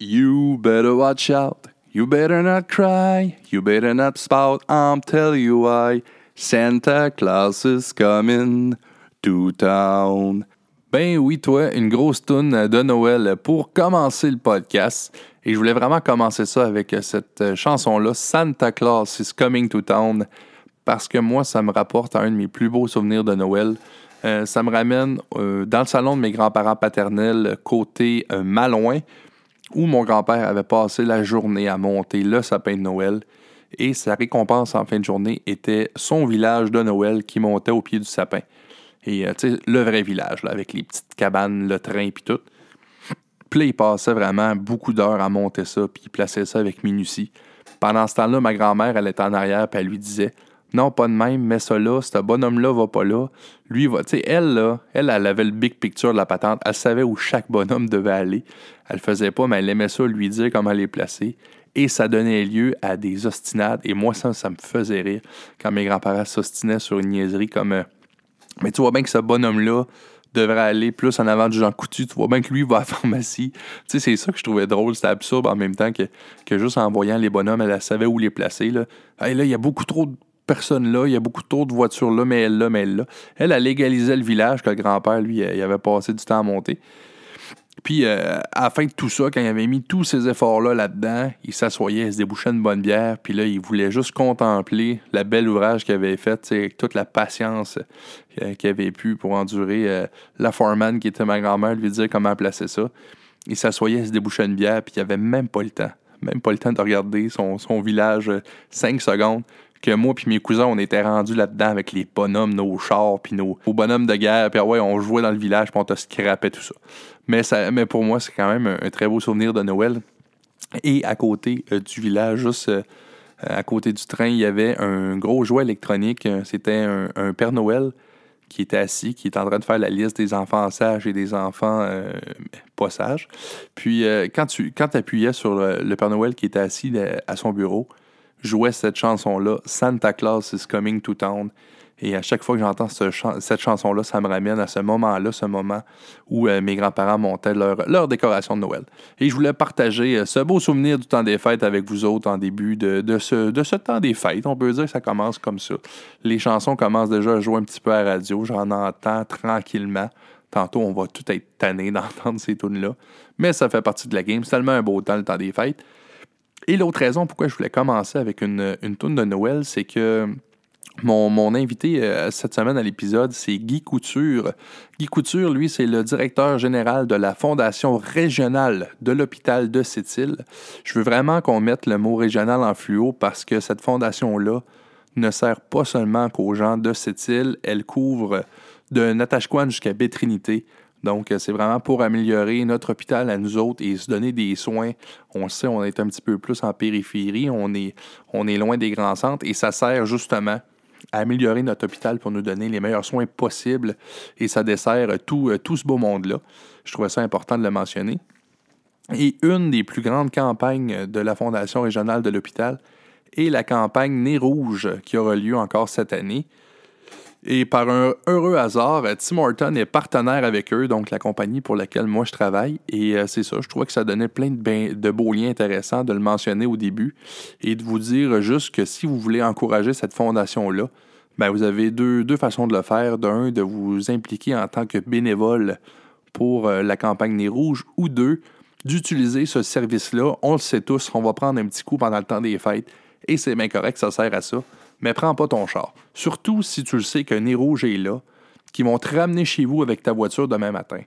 You better watch out. You better not cry. You better not spout. I'm telling you why. Santa Claus is coming to town. Ben oui, toi, une grosse toune de Noël pour commencer le podcast. Et je voulais vraiment commencer ça avec cette chanson-là, Santa Claus is coming to town, parce que moi, ça me rapporte à un de mes plus beaux souvenirs de Noël. Euh, ça me ramène euh, dans le salon de mes grands-parents paternels, côté euh, Malouin, où mon grand-père avait passé la journée à monter le sapin de Noël. Et sa récompense en fin de journée était son village de Noël qui montait au pied du sapin. Et tu sais, le vrai village, avec les petites cabanes, le train, puis tout. Puis il passait vraiment beaucoup d'heures à monter ça, puis il plaçait ça avec minutie. Pendant ce temps-là, ma grand-mère, elle était en arrière, puis elle lui disait non, pas de même, mets ça là, ce bonhomme-là va pas là. Lui va. Tu sais, elle, là, elle, elle avait le big picture de la patente. Elle savait où chaque bonhomme devait aller. Elle le faisait pas, mais elle aimait ça lui dire comment les placer. Et ça donnait lieu à des ostinades. Et moi, ça, ça me faisait rire quand mes grands-parents s'ostinaient sur une niaiserie comme. Euh, mais tu vois bien que ce bonhomme-là devrait aller plus en avant du Jean Coutu. Tu vois bien que lui va à la pharmacie. Tu sais, c'est ça que je trouvais drôle. C'était absurde en même temps que, que juste en voyant les bonhommes, elle, savait où les placer. Là il y a beaucoup trop de personne là, il y a beaucoup trop de voitures là, mais elle là, mais elle là. Elle a légalisé le village que le grand-père, lui, il avait passé du temps à monter. Puis, euh, à la fin de tout ça, quand il avait mis tous ces efforts-là là-dedans, il s'assoyait, il se débouchait une bonne bière, puis là, il voulait juste contempler le bel ouvrage qu'il avait fait, avec toute la patience euh, qu'il avait pu pour endurer euh, la foreman qui était ma grand-mère, lui dire comment placer ça. Il s'assoyait, il se débouchait une bière, puis il avait même pas le temps. Même pas le temps de regarder son village cinq secondes que moi puis mes cousins, on était rendus là-dedans avec les bonhommes, nos chars, puis nos, bonhommes de guerre, puis ah ouais, on jouait dans le village, puis on te scrapait tout ça. Mais, ça, mais pour moi, c'est quand même un, très beau souvenir de Noël. Et à côté euh, du village, juste euh, à côté du train, il y avait un gros jouet électronique. C'était un, Père Noël qui était assis, qui était en train de faire la liste des enfants sages et des enfants euh, pas sages. Puis quand tu appuyais sur le, Père Noël qui était assis à son bureau, jouait cette chanson-là, Santa Claus is Coming to Town. Et à chaque fois que j'entends cette chanson-là, ça me ramène à ce moment-là, ce moment où euh, mes grands-parents montaient leur, décoration de Noël. Et je voulais partager euh, ce beau souvenir du temps des fêtes avec vous autres en début de, ce, temps des fêtes. On peut dire que ça commence comme ça. Les chansons commencent déjà à jouer un petit peu à la radio. J'en entends tranquillement. Tantôt, on va tout être tanné d'entendre ces tunes-là. Mais ça fait partie de la game. C'est tellement un beau temps, le temps des fêtes. Et l'autre raison pourquoi je voulais commencer avec une, une toune de Noël, c'est que mon, invité euh, cette semaine à l'épisode, c'est Guy Couture. Guy Couture, lui, c'est le directeur général de la Fondation régionale de l'hôpital de Sept-Îles. Je veux vraiment qu'on mette le mot régional en fluo parce que cette fondation-là ne sert pas seulement qu'aux gens de Sept-Îles, elle couvre de Natashquan jusqu'à Bétrinité. Donc, euh, c'est vraiment pour améliorer notre hôpital à nous autres et se donner des soins. On sait, on est un petit peu plus en périphérie, on est, loin des grands centres et ça sert justement à améliorer notre hôpital pour nous donner les meilleurs soins possibles et ça dessert tout, euh, tout ce beau monde-là. Je trouvais ça important de le mentionner. Et une des plus grandes campagnes de la Fondation régionale de l'hôpital est la campagne Nez Rouge qui aura lieu encore cette année. Et par un heureux hasard, euh, Tim Horton est partenaire avec eux, donc la compagnie pour laquelle moi je travaille. Et euh, c'est ça, je trouvais que ça donnait plein de, de, beaux liens intéressants de le mentionner au début et de vous dire juste que si vous voulez encourager cette fondation-là, ben vous avez deux, façons de le faire. D'un, de vous impliquer en tant que bénévole pour euh, la campagne Nez Rouges, ou deux, d'utiliser ce service-là. On le sait tous, on va prendre un petit coup pendant le temps des fêtes, et c'est bien correct, ça sert à ça mais prends pas ton char. Surtout si tu le sais qu'un nez est là, qui vont te ramener chez vous avec ta voiture demain matin.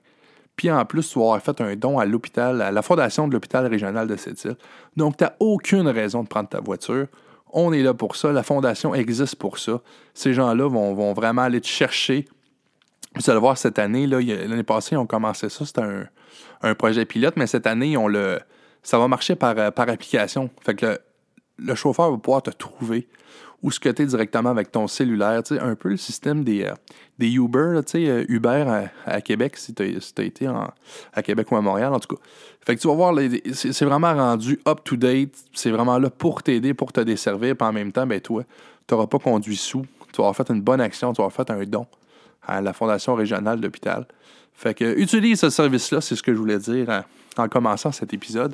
Puis en plus, tu vas avoir fait un don à l'hôpital, à la fondation de l'hôpital régional de cette île. Donc, tu n'as aucune raison de prendre ta voiture. On est là pour ça. La fondation existe pour ça. Ces gens-là vont, vraiment aller te chercher. Vous allez voir, cette année, l'année passée, on commençait ça. C'était un, projet pilote, mais cette année, on le, ça va marcher par, par application. Fait que le chauffeur va pouvoir te trouver ou ce es directement avec ton cellulaire. Un peu le système des, euh, des Uber, euh, Uber à, Québec, si tu as, été à Québec ou à Montréal, en tout cas. Fait que tu vas voir, c'est vraiment rendu up-to-date. C'est vraiment là pour t'aider, pour te desservir. Puis en même temps, ben toi, tu n'auras pas conduit sous. Tu vas avoir fait une bonne action, tu vas avoir fait un don à la Fondation régionale d'hôpital. Fait que utilise ce service-là, c'est ce que je voulais dire en commençant cet épisode.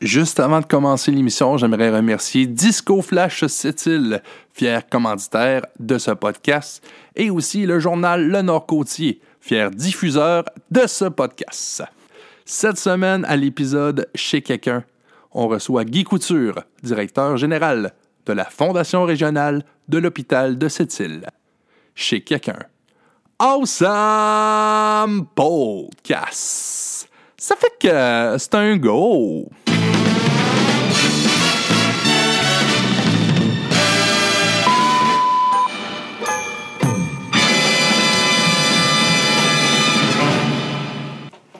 Juste avant de commencer l'émission, j'aimerais remercier Disco Flash Sept-Îles, fier commanditaire de ce podcast, et aussi le journal Le Nord-Côtier, fier diffuseur de ce podcast. Cette semaine, à l'épisode Chez quelqu'un, on reçoit Guy Couture, directeur général de la Fondation régionale de l'hôpital de Sept-Îles. Chez quelqu'un. Awesome Podcast! Ça fait que c'est un go!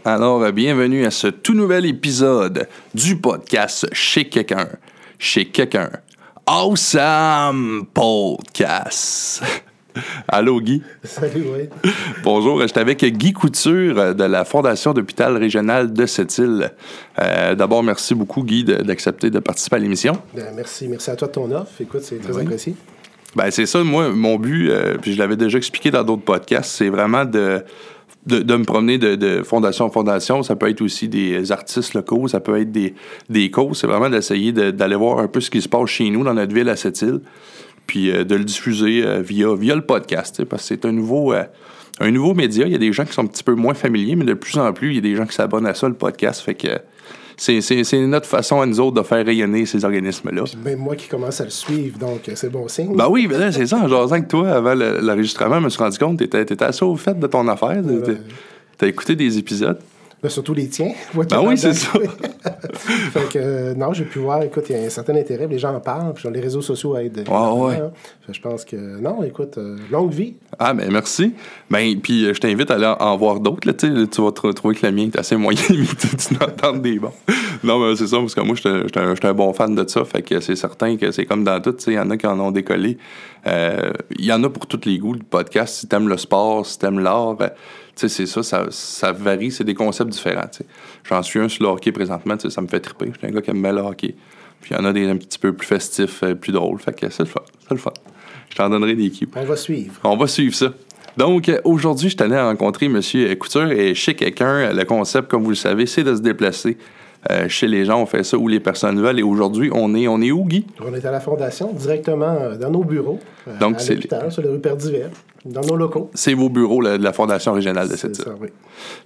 Alors, bienvenue à ce tout nouvel épisode du podcast Chez quelqu'un. Chez quelqu'un. Awesome Podcast. Allô, Guy? Salut, oui. Bonjour, je suis avec Guy Couture de la Fondation d'hôpital régional de Sept-Îles. Euh, D'abord, merci beaucoup, Guy, d'accepter de, participer à l'émission. Ben, merci, merci à toi de ton offre. Écoute, c'est très oui. apprécié. Ben, c'est ça, moi, mon but, euh, puis je l'avais déjà expliqué dans d'autres podcasts, c'est vraiment de, de, de me promener de, de, fondation en fondation. Ça peut être aussi des artistes locaux, ça peut être des, des causes. C'est vraiment d'essayer d'aller voir un peu ce qui se passe chez nous, dans notre ville à Sept-Îles, puis euh, de le diffuser euh, via, via le podcast, parce que c'est un nouveau, euh, un nouveau média. Il y a des gens qui sont un petit peu moins familiers, mais de plus en plus, il y a des gens qui s'abonnent à ça, le podcast. Fait que c'est notre façon à nous autres de faire rayonner ces organismes-là. Même moi qui commence à le suivre, donc euh, c'est bon signe. Ben oui, ben c'est ça. En jasant avec toi, avant le- l'enregistrement, je me suis rendu compte que t'étais étais assez au fait de ton affaire. T'as- T'as écouté des épisodes. Ben, surtout les tiens. Ben oui, c'est ça. fait que, euh, non, j'ai pu voir, écoute, il y a un certain intérêt, les gens en parlent, puis les réseaux sociaux aident. énormément, ouais. hein? Fait je pense que, non, écoute, euh, longue vie. Ah, ben merci. Ben, puis euh, je t'invite à aller en, voir d'autres. Là, tu vas te trouver que le mien est assez moyen limité. Tu en entends des bons. Non, mais c'est ça, parce que moi, j'étais j'étais un, bon fan de ça. Fait que c'est certain que c'est comme dans tout. tu sais, Il y en a qui en ont décollé. Euh, Il y en a pour tous les goûts. Le podcast, si t'aimes le sport, si t'aimes l'art, c'est ça, ça, ça varie. C'est des concepts différents. J'en suis un sur le hockey présentement. Ça me fait triper. Je suis un gars qui aime bien le hockey. Puis il y en a des un petit peu plus festifs, euh, plus drôles. Fait que c'est le fun. C'est le fun. Je t'en donnerai des cues. On va suivre. On va suivre ça. Donc, euh, aujourd'hui, je tenais à rencontrer M. Couture et chez quelqu'un. Le concept, comme vous le savez, c'est de se déplacer euh, chez les gens. On fait ça où les personnes veulent. Et aujourd'hui, on est, on est où, Guy? On est à la Fondation, directement euh, dans nos bureaux, euh, Donc, à c'est- l'hôpital, sur le rue Perdivert, dans nos locaux. C'est vos bureaux là, de la Fondation régionale de cette ça, oui.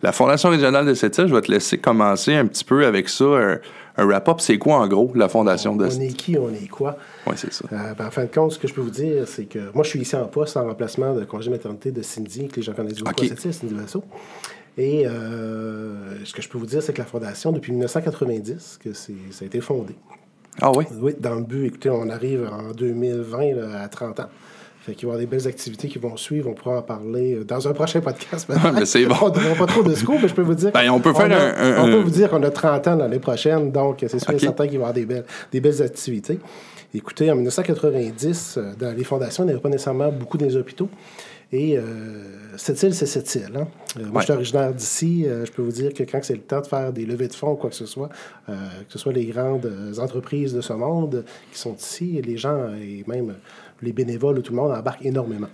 La Fondation régionale de cette je vais te laisser commencer un petit peu avec ça, un, un wrap-up. C'est quoi, en gros, la Fondation de On est qui, on est quoi? Oui, c'est ça. Ben, en fin de compte, ce que je peux vous dire, c'est que moi, je suis ici en poste en remplacement de congé maternité de Cindy, que les gens connaissent beaucoup, Ok. c'est Cindy Vasso. Et euh, ce que je peux vous dire, c'est que la Fondation, depuis 1990, que ça a été fondé. Ah oui? Oui, dans le but, écoutez, on arrive en 2020 là, à 30 ans. Fait qu'il va y avoir des belles activités qui vont suivre. On pourra en parler euh, dans un prochain podcast. peut-être. mais c'est bon. On ne pas trop de scoop, mais je peux vous dire. Ben, on peut faire a- un- un- on peut vous dire qu'on a 30 ans l'année prochaine, donc c'est sûr et certain qu'il va y avoir des belles, des belles activités. Écoutez, en 1990, euh, dans les fondations, il n'y avait pas nécessairement beaucoup des hôpitaux. Et euh, cette île, c'est cette île. hein. Euh, moi, Ouais. je suis originaire d'ici. Euh, je peux vous dire que quand c'est le temps de faire des levées de fonds ou quoi que ce soit, euh, que ce soit les grandes entreprises de ce monde qui sont ici, les gens et même les bénévoles, tout le monde embarque énormément.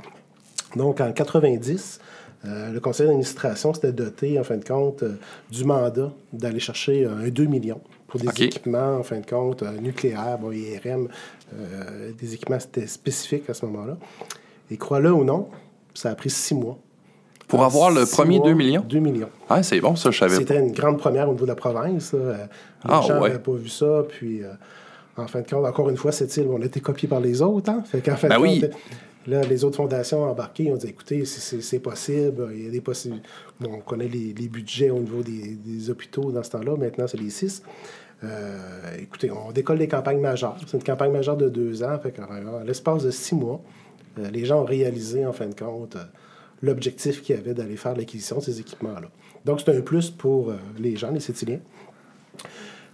Donc, en 90, euh, le conseil d'administration s'était doté, en fin de compte, du mandat d'aller chercher un 2 millions pour des équipements, en fin de compte, nucléaires, bon, IRM, des équipements spécifiques à ce moment-là. Et crois-le ou non, ça a pris six mois. Pour avoir le premier mois, 2 millions? 2 millions. Ah, c'est bon, ça, je savais. C'était une grande première au niveau de la province. Euh, Les Ah, gens ouais. n'avaient pas vu ça. Puis, euh, en fin de compte, encore une fois, cette île, on a été copié par les autres. Hein? Fait qu'en fin Ben de oui. compte, là, les autres fondations ont embarqué. Ils ont dit écoutez, c'est- possible. Il y a des possibles. Bon, on connaît les, les budgets au niveau des, des hôpitaux dans ce temps-là. Maintenant, c'est les six. Euh, écoutez, on décolle des campagnes majeures. C'est une campagne majeure de deux ans. Fait qu'en en l'espace de six mois, euh, les gens ont réalisé, en fin de compte, euh, l'objectif qu'il y avait d'aller faire l'acquisition de ces équipements-là. Donc, c'est un plus pour euh, les gens, les Sétiliens.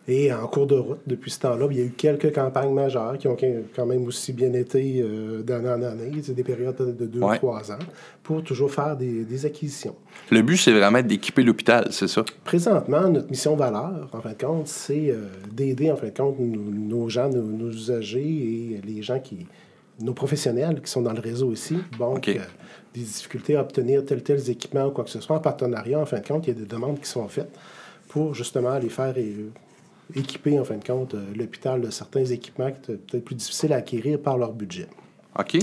Et en cours de route, depuis ce temps-là, il y a eu quelques campagnes majeures qui ont quand même aussi bien été euh, d'année en année, c'est des périodes de deux ou Ouais. trois ans, pour toujours faire des, des acquisitions. Le but, c'est vraiment d'équiper l'hôpital, c'est ça? Présentement, notre mission valeur, en fin de compte, c'est euh, d'aider, en fin de compte, nos, nos gens, nos, nos usagers et les gens qui. Nos professionnels qui sont dans le réseau. Donc, OK. euh, des difficultés à obtenir tel tel équipement ou quoi que ce soit en partenariat, en fin de compte, il y a des demandes qui sont faites pour justement aller faire et, équiper, en fin de compte, euh, l'hôpital de certains équipements qui étaient peut-être plus difficiles à acquérir par leur budget. OK.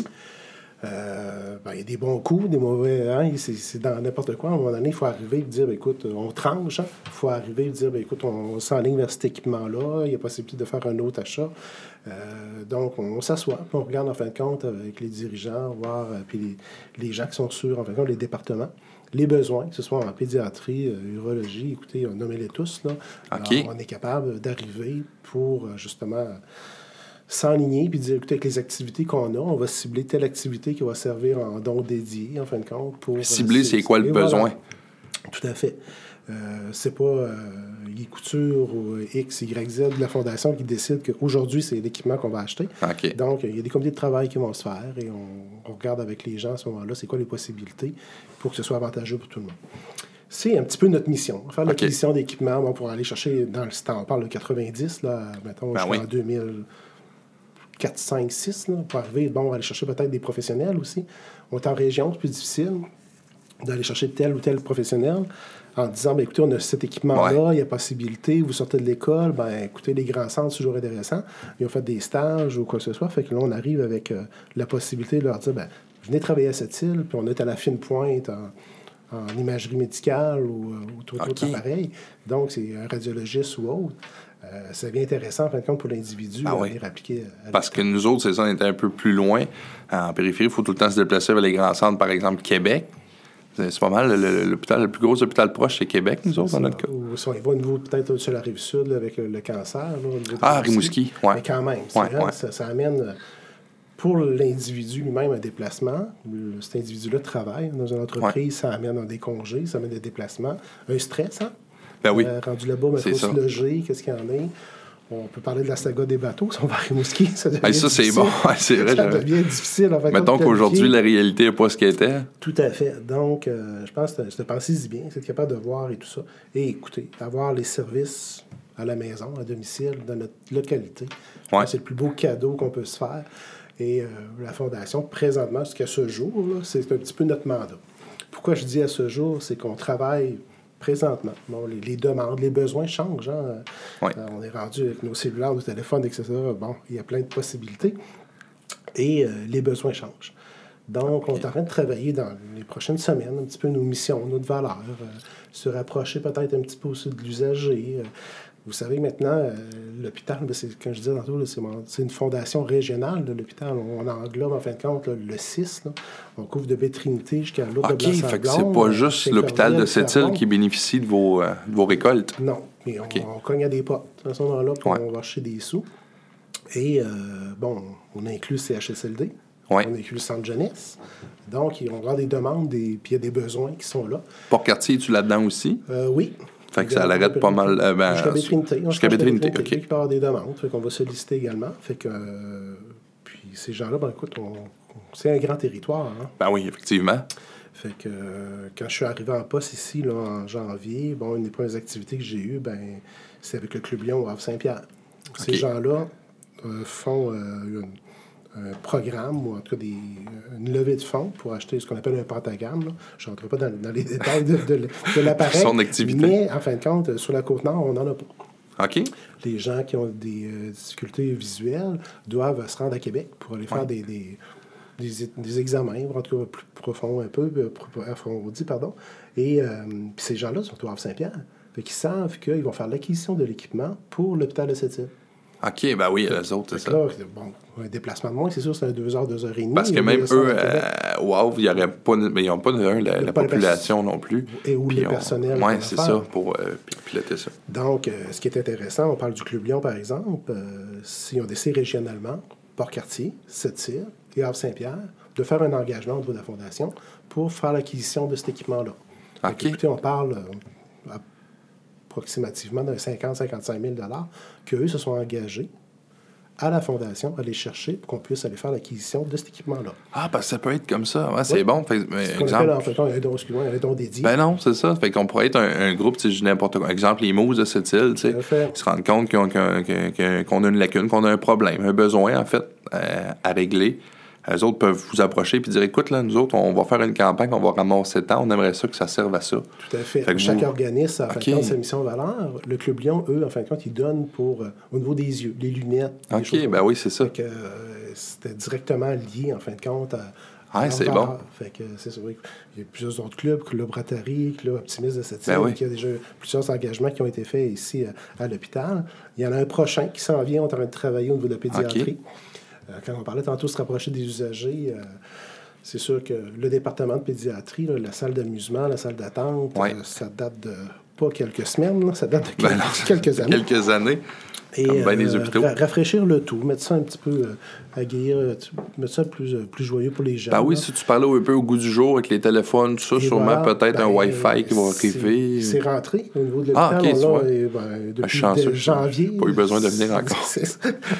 Euh, ben, il y a des bons coups, des mauvais. Hein, c'est, dans n'importe quoi. À un moment donné, il faut arriver et dire ben, écoute, on tranche. hein. Il faut arriver et dire ben, écoute, on, s'enligne vers cet équipement-là. Il y a possibilité de faire un autre achat. Euh, donc, on, s'assoit, puis on regarde en fin de compte avec les dirigeants, voir, euh, puis les, les gens qui sont sur, en fin de compte, les départements, les besoins, que ce soit en pédiatrie, euh, urologie, écoutez, on nommé les tous. Là. OK. Alors, on est capable d'arriver pour justement s'enligner puis dire écoutez, avec les activités qu'on a, on va cibler telle activité qui va servir en don dédié, en fin de compte. Pour, euh, Cibler, c'est quoi le voilà. besoin? Tout à fait. Euh, c'est pas euh, Guy Couture ou euh, X, Y, Z de la Fondation qui décide qu'aujourd'hui, c'est l'équipement qu'on va acheter. Donc, il y a des comités de travail qui vont se faire et on, on regarde avec les gens à ce moment-là, c'est quoi les possibilités pour que ce soit avantageux pour tout le monde. C'est un petit peu notre mission. Faire l'acquisition d'équipements bon, pour aller chercher dans le temps. On parle de 90, là, mettons, Ben jusqu'en oui. 2004, 5, 6, là, pour arriver, bon, on va aller chercher peut-être des professionnels aussi. On est en région, c'est plus difficile d'aller chercher tel ou tel professionnel en disant, ben, écoutez, on a cet équipement-là, il y a possibilité, vous sortez de l'école, ben, écoutez, les grands centres, c'est toujours intéressant. Ils ont fait des stages ou quoi que ce soit. Fait que là, on arrive avec euh, la possibilité de leur dire, ben, venez travailler à cette île, puis on est à la fine pointe en, en imagerie médicale ou, euh, ou tout autre appareil. Donc, c'est un radiologiste ou autre. Euh, c'est bien intéressant, en fin de compte, pour l'individu Ah à oui. venir appliquer à Parce que nous autres, c'est ça, on était un peu plus loin. En périphérie, il faut tout le temps se déplacer vers les grands centres, par exemple, Québec. C'est pas mal. le- L'hôpital, le plus gros hôpital proche, c'est Québec, nous autres, dans notre cas. Ou si on y va au niveau peut-être sur la rive sud là, avec le, le cancer. là, au Ah, Rimouski, ouais. Mais quand même, c'est Ouais, vrai, ouais. Ça, ça amène euh, pour l'individu lui-même un déplacement. Cet individu-là travaille dans une entreprise, ça amène des congés, ça amène des déplacements, un stress. Hein? Ben oui. Euh, rendu là-bas, il faut ça. se loger, qu'est-ce qu'il y en a? On peut parler de la saga des bateaux, si on va à Rimouski. Ça, devient Hey, ça, c'est difficile. bon. C'est vrai, Ça devient difficile. en de Mettons qu'aujourd'hui, la réalité n'est pas ce qu'elle était. Tout à fait. Donc, euh, je pense que c'est de penser bien, c'est capable de voir et tout ça. Et écoutez, avoir les services à la maison, à domicile, dans notre localité. Ouais. C'est le plus beau cadeau qu'on peut se faire. Et euh, la Fondation, présentement, jusqu'à ce jour, c'est un petit peu notre mandat. Pourquoi je dis à ce jour, c'est qu'on travaille présentement. Bon, les, les demandes, les besoins changent. hein. Euh, on est rendu avec nos cellulaires, nos téléphones, etc. Bon, il y a plein de possibilités. Et euh, les besoins changent. Donc, on est en train de travailler dans les prochaines semaines, un petit peu nos missions, notre valeur, euh, se rapprocher peut-être un petit peu aussi de l'usager. Vous savez, maintenant, euh, l'hôpital, c'est, comme je disais tantôt, c'est, une fondation régionale de l'hôpital. On, englobe, en fin de compte, là, le 6. là. On couvre de Bétrinité jusqu'à l'autre OK, de fait que c'est pas euh, juste l'hôpital de cette île qui bénéficie de vos, euh, de vos récoltes. Non, mais on, OK. on cogne à des portes à ce moment-là, Ouais. on va chercher des sous. Et, euh, bon, on inclut CHSLD, Ouais. on inclut le centre jeunesse. Donc, on avoir des demandes, des, puis il y a des besoins qui sont là. Port-Cartier, es-tu là-dedans aussi? Oui. Fait que ça l'arrête pas mal, euh, ben, jusqu'à Bétrinité. jusqu'à Bétrinité, OK. Il des demandes. Fait qu'on va solliciter également. Fait que, euh, puis ces gens-là, ben écoute, on- c'est un grand territoire. Hein? Ben oui, effectivement. Fait que euh, quand je suis arrivé en poste ici, là, en janvier, bon, une des premières activités que j'ai eues, ben, c'est avec le Club Lyon au Havre-Saint-Pierre. Ces gens-là font une- un programme, ou en tout cas des, une levée de fonds pour acheter ce qu'on appelle un pentagramme. là. Je ne rentrerai pas dans, dans les détails de, de, de l'appareil. Son activité. Mais en fin de compte, sur la Côte-Nord, on n'en a pas. OK? Les gens qui ont des euh, difficultés visuelles doivent se rendre à Québec pour aller faire Ouais. des, des, des, des examens, en tout cas plus profonds un peu, euh, approfondis, pardon. Et euh, puis ces gens-là sont au Havre-Saint-Pierre. Fait qu'ils savent qu'ils vont faire l'acquisition de l'équipement pour l'hôpital de cette île. OK, ben oui, les autres, c'est ça. là, bon, un déplacement de moins, c'est sûr, c'est un deux heures, deux heures et demie. Parce que même eux, euh, wow, il y aurait pas, mais ils n'ont pas un, la, la pas population non plus. Et Puis le on- personnel le c'est ça, pour euh, pi- piloter ça. Donc, euh, ce qui est intéressant, on parle du Club Lyon, par exemple, euh, s'ils ont décidé régionalement, Port-Cartier, Sept-Îles et Havre-Saint-Pierre, de faire un engagement au niveau de la Fondation pour faire l'acquisition de cet équipement-là. OK. écoutez, on parle approximativement d'un 50-55 000 qu'eux se sont engagés à la Fondation à aller chercher pour qu'on puisse aller faire l'acquisition de cet équipement-là. Ah, parce que ça peut être comme ça. Ouais, c'est Oui. bon. Fait, mais, Ce exemple, appelle en fait un don, excuse-moi, un don dédié. Ben non, c'est ça. Fait qu'on pourrait être un, un groupe, tu sais, je dis n'importe quoi. Exemple, les mousses de cette île, tu sais. Ils se rendent compte qu'on qu'on- qu'on- qu'on a une lacune, qu'on a un problème, un besoin, en fait, euh, à régler. Les autres peuvent vous approcher et dire écoute, là, nous autres, on va faire une campagne, on va ramasser tant, on aimerait ça que ça serve à ça. Tout à fait. Fait que Chaque vous- organisme, en fin de compte, sa mission valeur. Le Club Lyon, eux, en fin de compte, ils donnent pour, euh, au niveau des yeux, les lunettes. OK, ben oui, c'est ça. Fait que, euh, c'était directement lié, en fin de compte, à. leur c'est bon. Fait que c'est. Il y a plusieurs autres clubs, Club Rotary, Club Optimiste de cette Ben oui. Il y a déjà plusieurs engagements qui ont été faits ici euh, à l'hôpital. Il y en a un prochain qui s'en vient. On est en train de travailler au niveau de la pédiatrie. Quand on parlait tantôt de se rapprocher des usagers, euh, c'est sûr que le département de pédiatrie, là, la salle d'amusement, la salle d'attente, Ouais. euh, ça date de pas quelques semaines, là, ça date de Ben quel- non, quelques années. Quelques années. Et Comme ben des euh, hôpitaux. ra- rafraîchir le tout, mettre ça un petit peu, euh, aguerrir, euh, tu- mettre ça plus, euh, plus joyeux pour les gens. Ben oui, là. si tu parlais un peu au goût du jour avec les téléphones, tout ça, Et sûrement voilà, peut-être un ben, Wi-Fi qui va arriver. C'est rentré au niveau de Ah, l'hôpital. ok, tu on vois. et, ben, depuis chanceux, de- janvier. pas eu besoin de venir encore.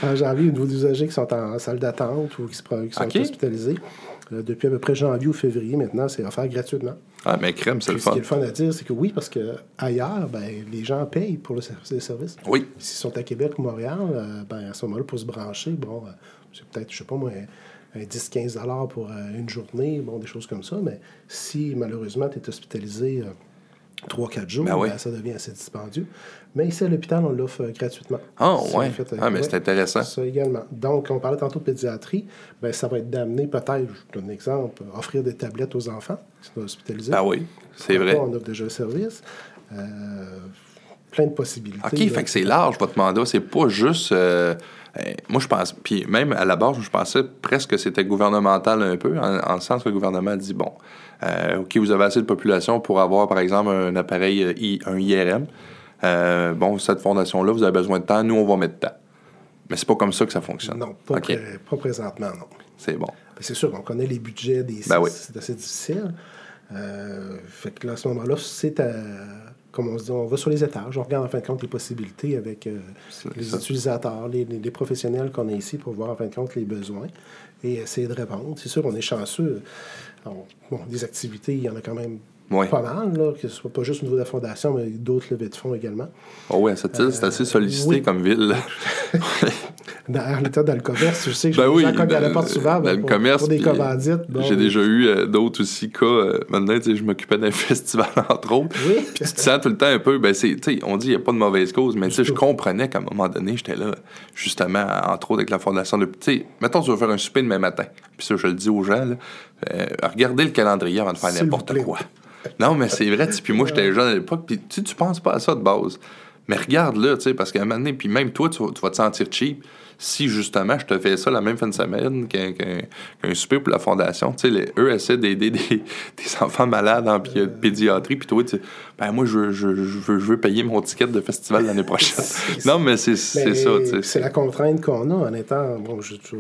En janvier, au niveau des usagers qui sont en salle d'attente ou qui, se pro- qui sont hospitalisés, euh, depuis à peu près janvier ou février, maintenant, c'est offert gratuitement. Ah, mais crème, c'est le Puis ce qui fun. est le fun à dire, c'est que oui, parce que ailleurs, ben, les gens payent pour le ser- les services. Oui, S'ils sont à Québec ou Montréal, euh, ben, à ce moment-là, pour se brancher, bon, euh, c'est peut-être, je sais pas moi, un, un 10-15 pour euh, une journée, bon, des choses comme ça. Mais si malheureusement tu es hospitalisé 3-4 jours, Ben oui. ben, ça devient assez dispendieux. Mais ici à l'hôpital, on l'offre euh, gratuitement. Ah, Ça, ouais. fait, euh, Ah, mais ouais. c'est intéressant. Ça également. Donc, on parlait tantôt de pédiatrie. Ben, ça va être d'amener peut-être, je donne un exemple, offrir des tablettes aux enfants qui sont hospitalisés. Ben oui, c'est vrai. On offre déjà le service. Euh, plein de possibilités. OK, là. fait que c'est large, votre mandat. C'est pas juste. euh, euh, moi, je pense. Puis même à la base, je pensais presque que c'était gouvernemental un peu, en, en le sens que le gouvernement dit bon, OK, vous avez assez de population pour avoir, par exemple, un appareil, euh, I- un IRM. Euh, bon, cette fondation-là, vous avez besoin de temps, nous, on va mettre temps. Mais c'est pas comme ça que ça fonctionne. Non, pas, OK, pré- pas présentement, non. c'est bon. Ben, C'est sûr, on connaît les budgets des Ben oui. c'est assez difficile. Euh, fait que là, à ce moment-là, c'est à, comme on se dit, on va sur les étages, on regarde en fin de compte les possibilités avec euh, les ça. utilisateurs, les, les- les professionnels qu'on a ici pour voir en fin de compte les besoins et essayer de répondre. C'est sûr, on est chanceux. On- bon, des activités, il y en a quand même Oui. pas mal, là, que ce soit pas juste au niveau de la fondation, mais d'autres levées de fonds également. Oh oui, à cette île, c'est assez sollicité Euh, oui. comme ville. Dans l'état dans le commerce, je sais que Ben les oui, gens cognent à la porte souvent dans ben, le pour, commerce, pour des commandites. bon. J'ai déjà eu euh, d'autres aussi cas. euh, maintenant, je m'occupais d'un festival, entre autres. Oui. Puis tu te sens tout le temps un peu, ben c'est, tu sais, on dit qu'il n'y a pas de mauvaise cause, mais je comprenais qu'à un moment donné, j'étais là, justement, entre autres avec la fondation de. Sais, mettons, tu veux faire un souper demain matin, puis ça, je le dis aux gens, là, euh, regardez le calendrier avant de faire n'importe quoi. Non, mais c'est vrai, puis moi, j'étais jeune à l'époque, puis tu tu penses pas à ça de base. Mais regarde là, tu sais, parce qu'à un moment donné, puis même toi, tu, vas- tu vas te sentir cheap si justement je te fais ça la même fin de semaine qu'un qu'un souper pour la fondation. Tu sais, eux essaient d'aider des, des enfants malades en pi- pédiatrie, puis toi, tu ben moi, je veux, je, je veux, je veux payer mon ticket de festival l'année prochaine. Non, mais c'est ça, tu sais. C'est la contrainte qu'on a en étant. Bon, je, je-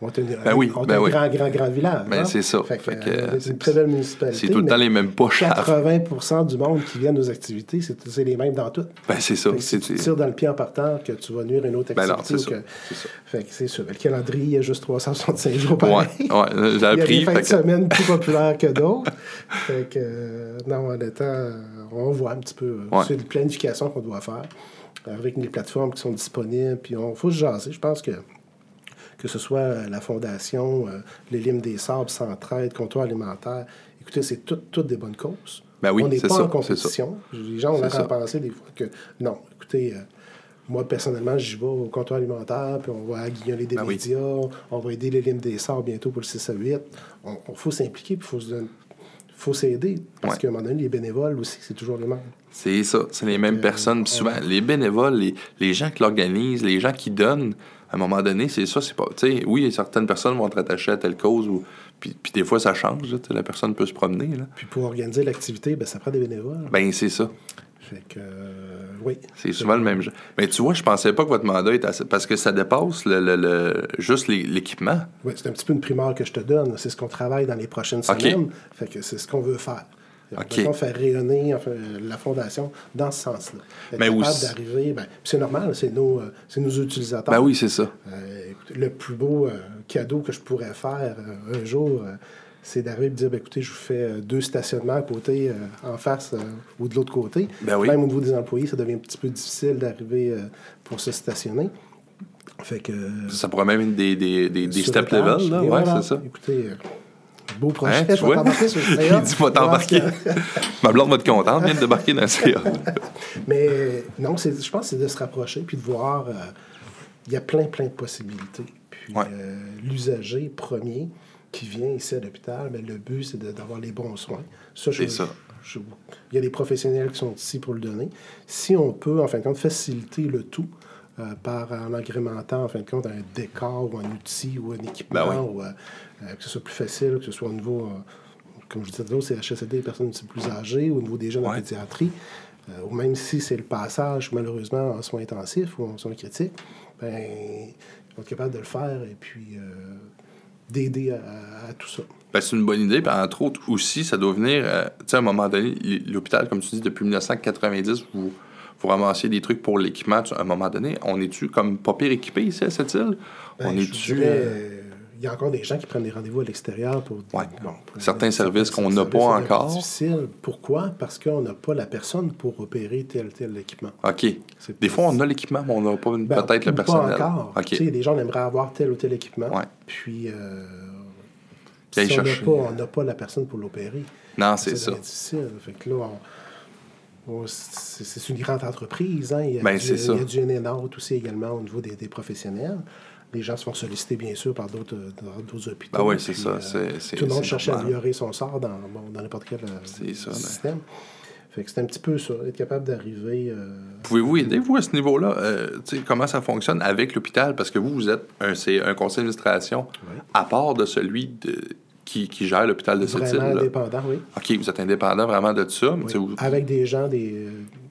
on, est un, Ben oui, on est ben un oui. grand, grand, grand village. Ben, hein? c'est ça. Fait que, Fait que, euh, c'est une très belle municipalité. C'est tout le temps les mêmes poches à 80% du monde qui viennent aux activités, c'est les mêmes dans toutes. Ben, c'est ça. Si tu tires dans le pied en partant que tu vas nuire à une autre activité. c'est ou ça. que- C'est ça. Fait que c'est sûr. Le calendrier, il y a juste 365 jours Ouais, pareil. ouais, j'ai Il y a des fins de semaine plus populaires que d'autres. fait que, euh, non, en étant, euh, on voit un petit peu. Ouais. C'est une planification qu'on doit faire avec les plateformes qui sont disponibles. Puis on faut se jaser. Je pense que que ce soit euh, la Fondation, euh, les Limes des Sables, Centraide, Comptoir alimentaire. Écoutez, c'est tout- toutes des bonnes causes. Ben oui, on n'est pas ça, en compétition. Les gens ont l'air à penser des fois que non, écoutez, euh, moi personnellement, j'y vais au comptoir alimentaire, puis on va aguillonner des Ben oui. médias, on va aider les Limes des Sables bientôt pour le 6 à 8. On, on faut s'impliquer, puis il faut se donner- faut s'aider. Parce Ouais. qu'à un moment donné, les bénévoles aussi, c'est toujours les mêmes. C'est ça, c'est les mêmes Euh, personnes. Puis souvent, les bénévoles, les, les gens qui l'organisent, les gens qui donnent, à un moment donné, c'est ça, c'est pas. Tu sais, oui, certaines personnes vont être attachées à telle cause, ou, puis, puis des fois, ça change, là, la personne peut se promener. Là. Puis pour organiser l'activité, ben, ça prend des bénévoles. Ben, c'est ça. Fait que, euh, oui. C'est souvent le même genre. Mais tu vois, je pensais pas que votre mandat était assez. Parce que ça dépasse le, le- le- juste l'équipement. Oui, c'est un petit peu une primeur que je te donne. C'est ce qu'on travaille dans les prochaines semaines. Fait que c'est ce qu'on veut faire. On OK. veut faire rayonner enfin, la fondation dans ce sens-là. Mais capable aussi- d'arriver, ben, c'est normal, c'est nos, euh, nos utilisateurs. Ben oui, c'est ça. Euh, le plus beau euh, cadeau que je pourrais faire un jour, c'est d'arriver et de dire ben, écoutez, je vous fais deux stationnements à côté, euh, en face euh, ou de l'autre côté. Ben oui. Même au niveau des employés, ça devient un petit peu difficile d'arriver euh, pour se stationner. Fait que. Ça pourrait même être des, des, des, step l'étage, level, là. Ouais, voilà. c'est ça. Écoutez, beau projet. Hein, je tu vais vois? t'embarquer sur le Il dit, va t'embarquer. Ma blonde va être contente, vient de débarquer dans le CA. Mais non, je pense que c'est de se rapprocher puis de voir. euh, Il y a plein, plein de possibilités. Puis Ouais. euh, l'usager premier qui vient ici à l'hôpital, ben, le but, c'est d'avoir les bons soins. Je- ça. je- il y a des professionnels qui sont ici pour le donner. Si on peut, en fin de compte, faciliter le tout euh, par en agrémentant, en fin de compte, un décor ou un outil ou un équipement, Ben oui. ou, euh, euh, que ce soit plus facile, que ce soit au niveau, comme je disais tout c'est HSD, des personnes plus âgées, au niveau des jeunes en Ouais. pédiatrie, ou même si c'est le passage, malheureusement, en soins intensifs ou en soins critiques, ben, ils vont être capables de le faire et puis d'aider à, à tout ça. Ben, c'est une bonne idée. Puis, entre autres, aussi, ça doit venir. euh, tu sais, à un moment donné, l'hôpital, comme tu dis, depuis 1990, vous, vous ramassiez des trucs pour l'équipement. À un moment donné, on est-tu comme pas pire équipé ici à cette île? Ben, on est-tu. euh, il y a encore des gens qui prennent des rendez-vous à l'extérieur pour, Ouais. pour- Certains services qu'on n'a pas encore. difficile. Pourquoi? Parce qu'on n'a pas la personne pour opérer tel tel équipement. OK. C'est Des fois, on a l'équipement, mais on n'a pas Ben, peut-être le personnel. Pas encore. OK. Tu sais, les gens aimeraient avoir tel ou tel équipement. Ouais. Puis, euh, si on n'a pas, pas la personne pour l'opérer. Non, c'est ça. devient difficile. Fait que là, on- c'est une grande entreprise. Hein. Il, y a Ben, du, il y a du out aussi également au niveau des, des professionnels. Les gens se font solliciter, bien sûr, par d'autres hôpitaux. Ben oui, c'est ça. euh, tout le monde cherche à améliorer son sort dans, bon, dans n'importe quel euh, ben. système. Fait que c'est un petit peu ça, être capable d'arriver. euh, Pouvez-vous aider, vous, à ce niveau-là? Euh, comment ça fonctionne avec l'hôpital? Parce que vous, vous êtes un, un conseil d'administration Ouais. à part de celui de, qui, qui gère l'hôpital de cette vraiment île. indépendant, oui. OK, vous êtes indépendant vraiment de ça. Oui. vous- Avec des gens des, euh,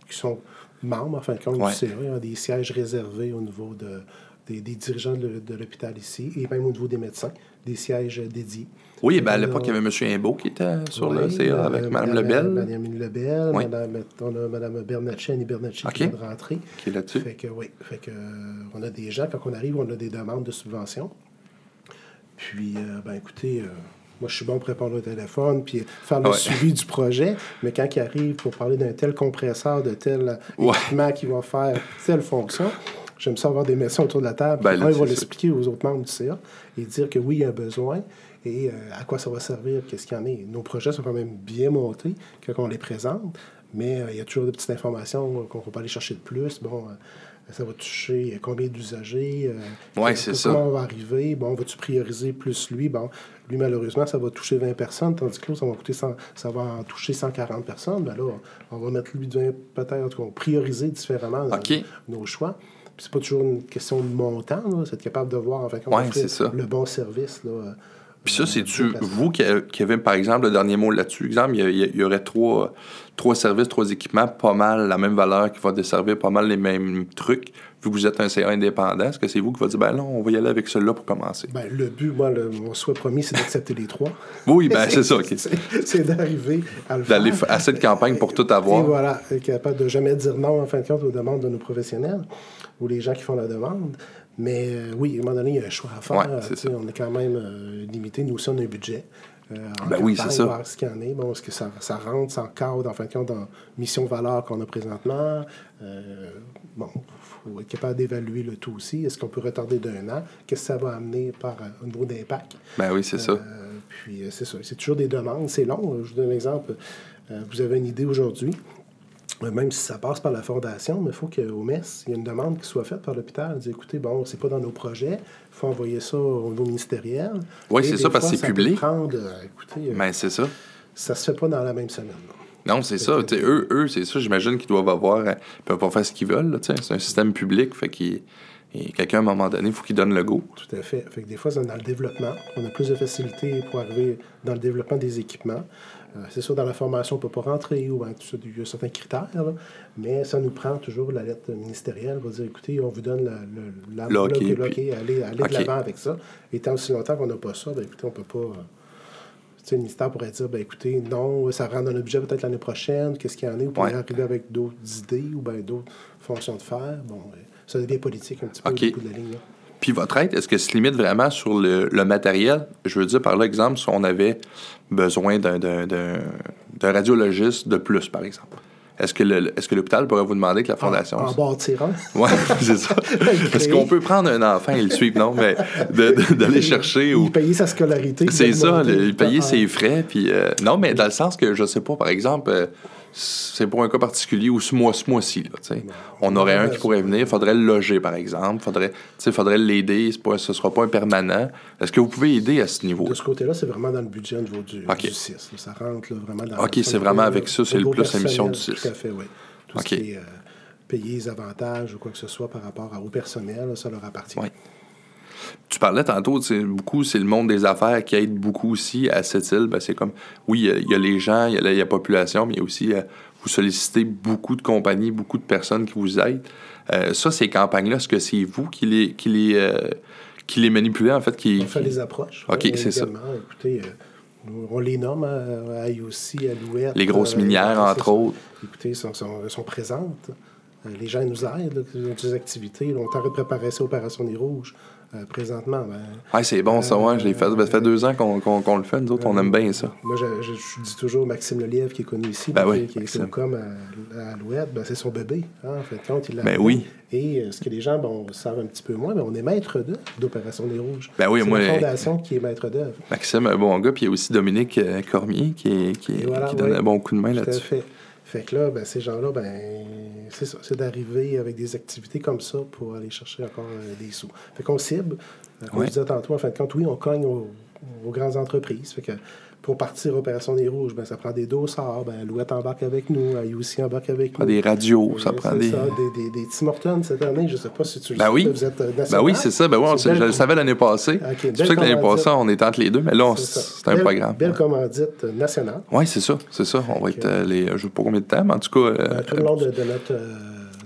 qui sont membres, en fin de compte, Ouais. du CA. Des sièges réservés au niveau de, des, des dirigeants de, de l'hôpital ici et même au niveau des médecins, des sièges euh, dédiés. Oui, ben à l'époque, il y avait M. Imbeau qui était sur le CA avec euh, Mme Lebel, Mme Lebel, Oui. Madame, on a Mme Bernatchez, Annie Bernatchez OK. qui vient de rentrer. qui est là-dessus. Fait que oui, fait que, on a des gens, quand on arrive, on a des demandes de subventions. Puis, euh, ben écoutez, euh, moi je suis bon pour répondre au téléphone, puis faire le Ouais. suivi du projet, mais quand il arrive pour parler d'un tel compresseur, de tel Ouais. équipement qui va faire telle fonction, j'aime ça avoir des médecins autour de la table. Ben là, un, il c'est va ça. l'expliquer aux autres membres du CA et dire que oui, il y a un besoin et euh, à quoi ça va servir, qu'est-ce qu'il y en est. Nos projets sont quand même bien montés quand on les présente, mais euh, il y a toujours des petites informations qu'on peut aller chercher de plus. Bon, euh, ça va toucher combien d'usagers? euh, Ouais, c'est ça. Comment on va arriver? Bon, vas-tu prioriser plus lui? Bon, lui, malheureusement, ça va toucher 20 personnes, tandis que l'autre, ça va, coûter 100 ça va en toucher 140 personnes. Ben là, on va mettre lui de 20 peut-être, en tout cas, prioriser différemment euh, nos choix. Puis c'est pas toujours une question de montant, c'est être capable de voir, en fait, Ouais, le bon service. Là, euh, Puis ça, euh, c'est-tu vous qui, qui avez, par exemple, le dernier mot là-dessus? Exemple, il y, aurait trois, trois services, trois équipements, pas mal la même valeur, qui va desservir pas mal les mêmes trucs. Vu que vous êtes un CA indépendant, est-ce que c'est vous qui va dire, ben non, on va y aller avec celui-là pour commencer? Ben, le but, moi, le, mon souhait promis, c'est d'accepter les trois. Oui, ben c'est ça. OK. C'est- d'arriver à le D'aller à cette campagne pour tout Et avoir. voilà, être capable de jamais dire non, en fin de compte, aux demandes de nos professionnels ou les gens qui font la demande. Mais euh, oui, à un moment donné, il y a un choix à faire. Ouais, Euh, on est quand même euh, limité. Nous aussi, on a un budget. Euh, en Ben oui, campagne, c'est ça. voir ce qu'il y en est. Bon, est-ce que ça, ça rentre, ça encadre, en fin de compte, dans mission valeur qu'on a présentement? Bon, il faut être capable d'évaluer le tout aussi. Est-ce qu'on peut retarder d'un an? Qu'est-ce que ça va amener par, au niveau d'impact? Ben oui, c'est ça. Puis c'est ça. C'est toujours des demandes. C'est long. Je vous donne un exemple. Vous avez une idée aujourd'hui. Même si ça passe par la fondation, mais il faut qu'au MES, il y ait une demande qui soit faite par l'hôpital. Dire, écoutez, bon, c'est pas dans nos projets, il faut envoyer ça au niveau ministériel. Oui, c'est ça, parce que c'est public. prendre, euh, écoutez, euh, Ben c'est ça. ça se fait pas dans la même semaine. Non, c'est ça. Eux, eux c'est ça. J'imagine qu'ils doivent avoir. euh, Ils peuvent pas faire ce qu'ils veulent. C'est un système public. Fait qu'il. et quelqu'un, à un moment donné, il faut qu'il donne le go. Tout à fait. Fait que des fois, c'est dans le développement. On a plus de facilité pour arriver dans le développement des équipements. Euh, c'est sûr, dans la formation, on ne peut pas rentrer ou ben, tout ça, il y a certains critères, là. mais ça nous prend toujours la lettre ministérielle. On va dire, écoutez, on vous donne la, le, la, Le puis- allez, allez de l'avant avec ça. Et tant aussi longtemps qu'on n'a pas ça, ben, écoutez, on ne peut pas. euh, le ministère pourrait dire, ben, écoutez, non, ça rentre dans notre budget peut-être l'année prochaine, qu'est-ce qu'il y en a, vous pourriez Ouais. arriver avec d'autres idées ou ben, d'autres fonctions de faire. Bon, euh, ça devient politique un petit peu OK. au bout de la ligne. là. Puis votre aide, est-ce que se limite vraiment sur le, le matériel? Je veux dire, par là, exemple, si on avait besoin d'un, d'un, d'un- d'un radiologiste de plus, par exemple. est-ce que le- est-ce que l'hôpital pourrait vous demander que la fondation... En, en bâtir un. Ouais, c'est ça. Est-ce qu'on peut prendre un enfant et le suivre? Non, mais de- de- d'aller chercher ou... Il payer sa scolarité. C'est ça, le- payer ses frais. Puis, euh, non, mais dans le sens que, je sais pas, par exemple, euh, c'est pour un cas particulier ou ce mois, ce mois-ci. On aurait un qui pourrait venir, il faudrait le loger, par exemple. Faudrait, faudrait l'aider, pas, ce sera pas un permanent. Est-ce que vous pouvez aider à ce niveau? De ce côté-là, c'est vraiment dans le budget au niveau du, Ok. du 6. là. Ça rentre là, vraiment dans Ok, c'est vraiment avec ça, c'est le plus la mission du Tout 6. à fait, oui. Tout ce qui est euh, payer les avantages ou quoi que ce soit par rapport à- au personnel, là, ça leur appartient. Ouais. Tu parlais tantôt, beaucoup, c'est le monde des affaires qui aide beaucoup aussi à cette île. Ben, c'est comme, oui, il y a- il y, a les gens, il y a la, il y a la population, mais il y a aussi, euh, vous sollicitez beaucoup de compagnies, beaucoup de personnes qui vous aident. Euh, ça, ces campagnes-là, est-ce que c'est vous qui les, qui les, euh, qui les manipulez, en fait? Qui, On fait les approches. Ok, c'est ça. Écoutez, on les nomme à, à IOC, à l'Ouest. Les grosses minières, entre autres. Écoutez, sont, sont, sont présentes. Les gens nous aident, là, ont des activités. on train de préparer ça, Opération des Rouges, euh, présentement. Ben, Ouais, c'est bon, ça, ouais, je l'ai fait. Ben, ça fait deux ans qu'on le fait, nous autres, on aime bien ça. Moi, je, je- je dis toujours Maxime Lelièvre, qui est connu ici, Ben qui- oui, qui est comme à, à l'Ouest, ben, c'est son bébé. hein, en fait, quand il Ben oui. Et euh, ce que les gens bon, savent un petit peu moins, mais on est maître d'œuvre d'Opération des Rouges. Ben oui, c'est la fondation qui est maître d'œuvre. Maxime, un bon gars, puis il y a aussi Dominique euh, Cormier qui, est- qui, est- Et voilà, qui donne un bon coup de main Tout à là-dessus. Fait. Que là, ben, ces gens-là, ben, c'est ça, c'est d'arriver avec des activités comme ça pour aller chercher encore euh, des sous. Fait qu'on cible, comme Ouais. je disais tantôt, en fin de compte, oui, on cogne aux, aux grandes entreprises. Fait que pour partir Opération des Rouges, ben, ça prend des dossards, ben, Louette embarque avec nous, IOC embarque avec nous. des radios, ça Euh, prend des... ça, des, des, des Tim Hortons cette année, je sais pas si tu le Ben sais, oui. vous êtes euh, Ben national. oui, c'est ça. Ben oui, on je le savais l'année passée. Ok, c'est pour ça que l'année passée, on était entre les deux, mais là, C'est un Belle- programme. Belle commandite nationale. Oui, c'est ça, c'est ça. On va être euh, les. Je sais pas combien de temps, mais en tout cas. euh, Ben, tout le long de, de notre, euh,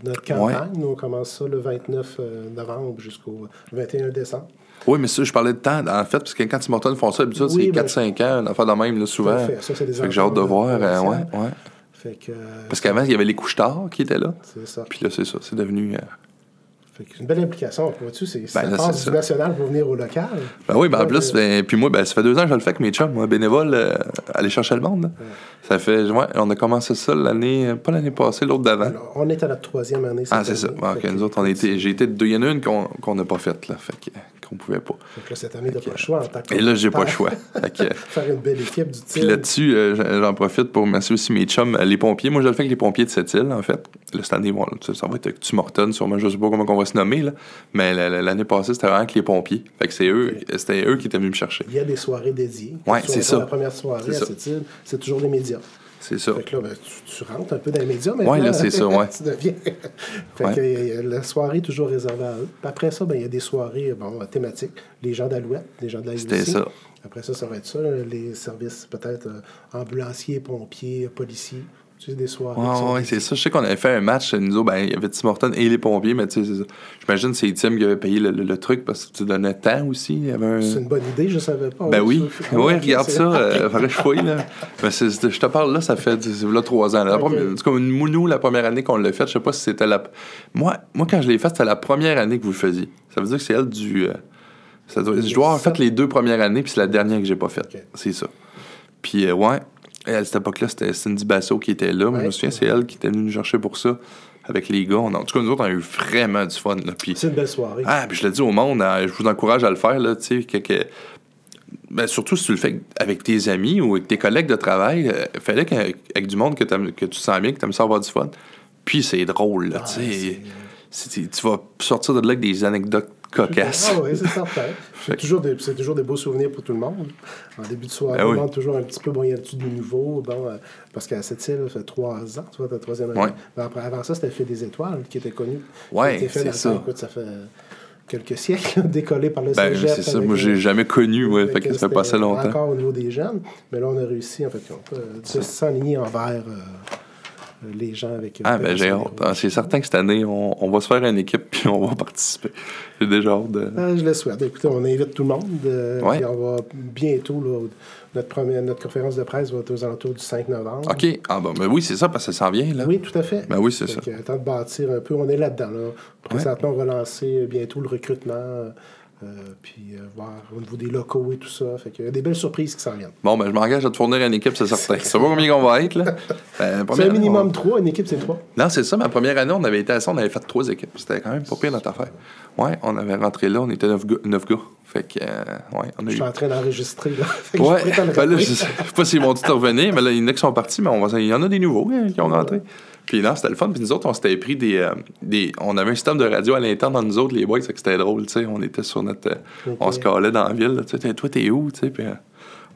notre campagne, nous, on commence ça le 29 euh, novembre jusqu'au 21 décembre. Oui, mais ça, je parlais de temps, en fait, parce que quand Tim font ça, d'habitude, Oui, c'est ben, 4-5 ans, une affaire de même, là, souvent. Tout à fait. Ça, c'est des Fait que j'ai hâte de voir. euh, ouais, ouais. Fait que, euh, Parce qu'avant, il y avait les couches tard qui étaient là. c'est ça. Puis là, c'est ça, c'est devenu. euh, c'est une belle implication. Vois-tu, c'est, ça Ben, passe c'est du ça. national pour venir au local. Ben oui, ben en plus, ben, puis moi, ben, ça fait deux ans que je le fais avec mes chums, moi, bénévole, euh, aller chercher le monde. Ça fait, ouais, on a commencé ça l'année, pas l'année passée, l'autre d'avant. On est à notre troisième année. Ah, c'est ça. Bon, que- nous autres, on a été, j'ai été, il y en a une qu'on n'a pas faite, là, fait qu'on pouvait pas. Que là, cette année, t'as pas le choix en tant que Et là, j'ai pas le choix. Fait Faire une belle équipe du Puis là-dessus, euh, j'en- profite pour remercier aussi mes chums, euh, les pompiers. Moi, je le fais avec les pompiers de cette île, en fait. Là, cette année, bon, ça, ça va être avec Tumorton, sûrement, je sais pas comment on va se nommer, là. Mais la- la- l'année passée, c'était vraiment avec les pompiers. Fait que c'est eux, c'était eux qui étaient venus me chercher. Il y a des soirées dédiées. Soit c'est ça. La première soirée à cette île, c'est toujours les médias. C'est ça. Fait que là, ben, tu, tu rentres un peu dans les médias maintenant. Ouais, là, c'est ça, ouais. tu deviens. fait Ouais. que euh, la soirée est toujours réservée à eux. Puis après ça, ben, il y a des soirées bon, thématiques. Les gens d'Alouette, les gens de la C'était ça. Après ça, ça va être ça. Les services peut-être euh, ambulanciers, pompiers, policiers. Tu sais, des soirées. Ouais, c'est ça. Je sais qu'on avait fait un match, nous autres, ben, il y avait Tim Hortons et les pompiers, mais tu sais, j'imagine que c'est Tim qui avait payé le, le- le truc parce que tu donnais temps aussi. Un... C'est une bonne idée, je savais pas. Ben oui, oui, regarde ça, euh, faudrait que je fouille, là. C'est- je te parle là, ça fait là trois ans. là. C'est comme une mounou la première année qu'on l'a fait. Je sais pas si c'était la. Moi, moi quand je l'ai fait, c'était la première année que vous le faisiez. Ça veut dire que c'est elle du. euh, ça doit- je dois avoir fait les deux premières années, puis c'est la dernière que j'ai pas faite. C'est ça. Puis, euh, ouais, et à cette époque-là, c'était Cindy Basso qui était là. Moi, je me souviens, c'est elle qui était venue nous chercher pour ça, avec les gars. On a- en tout cas, nous autres, on a eu vraiment du fun. Là. Puis, C'est une belle soirée. ah, puis je le dis au monde, hein, je vous encourage à le faire, là, tu sais, que, que- ben, surtout si tu le fais avec tes amis ou avec tes collègues de travail, euh, fais-le qu'avec- avec du monde que, que tu sens bien, que tu aimes ça avoir du fun. Puis c'est drôle, là, Ah, Tu vas sortir de là avec des anecdotes Ah oui, c'est certain. C'est toujours, des, c'est toujours des beaux souvenirs pour tout le monde. En début de soirée, Ben on oui. demande toujours un petit peu, bon, il y a-tu du nouveau? Bon, euh, parce qu'à cette île, ça fait trois ans, tu vois, ta troisième année. Ouais. Mais après, avant ça, c'était Fait des Étoiles, qui était connu. Fait c'est ça. temps, écoute, ça fait quelques siècles, décollé par le Ben, cégep c'est ça, moi, j'ai euh, jamais connu, avec, fait que euh, ça fait pas assez c'était longtemps. Encore au niveau des jeunes, mais là, on a réussi, en fait, on peut, de s'enligner envers euh, les gens avec. euh, Ah, ben, j'ai hâte. Ah, c'est certain que cette année, on, on va se faire une équipe puis on va participer. J'ai déjà hâte de. Euh, je le souhaite. Écoutez, on invite tout le monde. euh, Ouais. puis on va bientôt, là, notre, première, notre conférence de presse va être aux alentours du 5 novembre. OK. Ah, ben, ben oui, c'est ça, parce que ça s'en vient, là. Oui, tout à fait. Ben oui, c'est ça. que, temps de bâtir un peu. On est là-dedans. Là. Présentement, on va lancer bientôt le recrutement. Euh, puis euh, voir au niveau des locaux et tout ça. Fait qu'il y a des belles surprises qui s'en viennent. Bon, ben, je m'engage à te fournir une équipe, c'est certain. Tu sais pas combien on va être, là? Ben, C'est un minimum on- trois, une équipe, c'est trois. Non, c'est ça. Ma première année, on avait été à ça, on avait fait trois équipes. C'était quand même pas pire notre affaire. Ouais, on avait rentré là, on était neuf gars. neuf gars. Fait que, euh, ouais, on a Je eu. suis en train d'enregistrer. là. Fait que je Ouais, ben là, je sais pas s'ils vont tous revenir, mais là, il y en a qui sont partis, mais on va... il y en a des nouveaux hein, qui ont rentré. Puis là, c'était le fun. Puis nous autres, on s'était pris des, euh, des. On avait un système de radio à l'interne dans nous autres, les boys, c'était drôle, tu sais. On était sur notre. euh. On se calait dans la ville, tu sais. Toi, t'es où, tu sais? Puis euh,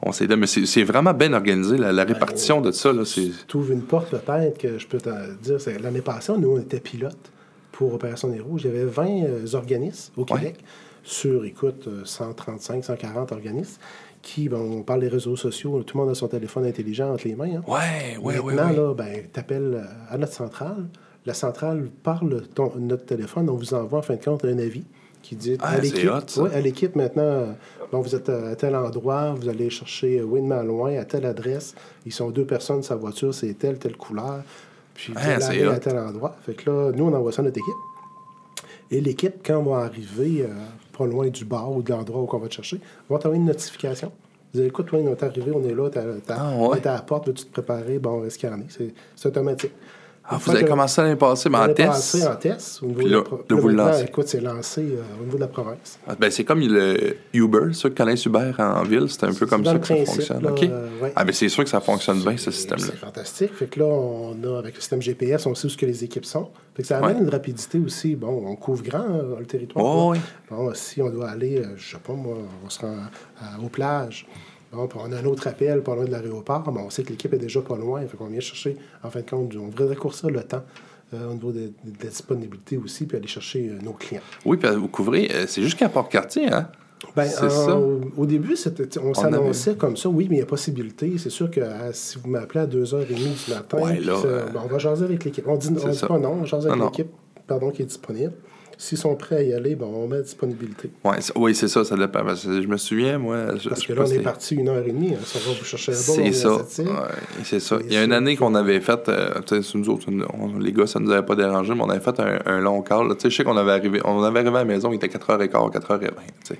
on s'est dit, mais c'est c'est vraiment bien organisé, la, la répartition de ça, là. Tu ouvres une porte, peut-être, que je peux te dire. L'année passée, nous, on était pilote pour Opération des Rouges. Il y avait 20 euh, organismes au Ouais. Québec sur, écoute, euh, 135, 140 organismes qui, bon, on parle des réseaux sociaux, tout le monde a son téléphone intelligent entre les mains. hein. Ouais, ouais. Maintenant, ouais. là, ben, tu appelles à notre centrale. La centrale parle ton, notre téléphone. On vous envoie, en fin de compte, un avis qui dit Ah, à l'équipe. ouais, à l'équipe, maintenant, euh, bon, vous êtes à tel endroit, vous allez chercher euh, Wayne Malouin à telle adresse. Ils sont deux personnes, sa voiture, c'est telle, telle couleur. Puis vous Ah, allez aller hot. à tel endroit. Fait que là, nous, on envoie ça à notre équipe. Et l'équipe, quand on va arriver euh, pas loin du bar ou de l'endroit où on va te chercher, va t'envoyer une notification. Vous dites, écoute, Wayne, on est arrivé, on est là, t'as, Ah, ouais. t'es à la porte, veux-tu te préparer? Bon? C'est, c'est automatique. Ah, vous avez commencé l'année passée, mais en test? en test, au niveau de là- vous le. Écoute, c'est lancé euh, au niveau de la province. Ah, Ben, c'est comme le Uber, ceux qui connaissent Uber en ville, c'est un peu comme ça que ça fonctionne. là, OK? euh, ouais. Ah, ben, c'est sûr que ça fonctionne bien, ce système-là. C'est fantastique. Fait que là, on a, avec le système GPS, on sait où ce que les équipes sont. Fait que ça amène Ouais. une rapidité aussi. Bon, on couvre grand euh, le territoire. Oh, oui. Bon, si on doit aller, euh, je sais pas moi, on se rend aux plages. Bon, puis on a un autre appel pas loin de l'aéroport, mais on sait que l'équipe est déjà pas loin. Fait qu'on vient chercher, en fin de compte, on devrait raccourcir le temps euh, au niveau de, de la disponibilité aussi, puis aller chercher euh, nos clients. Oui, puis vous couvrez, euh, c'est jusqu'à Port-Cartier, hein? C'est euh, ça. Au, début, on s'annonçait comme ça. Oui, mais il y a possibilité. C'est sûr que si vous m'appelez à 2h30 du matin, Ouais, puis là, ça, ben, on va jaser avec l'équipe. On dit, on dit pas non, on jase avec l'équipe pardon, qui est disponible. S'ils sont prêts à y aller, ben, on met disponibilité. Ouais, oui, c'est ça, ça dépend. Je me souviens, moi. je- Parce que là, on est parti une heure et demie. hein. Ça va vous chercher un bon. on est C'est ça. Ouais, c'est ça. Il y a une année qu'on avait fait, euh, nous autres, on- les gars, ça nous avait pas dérangé, mais on avait fait un, un long call. là. Je sais qu'on avait arrivé, on avait arrivé à la maison, il était 4h15, 4h20. tu sais.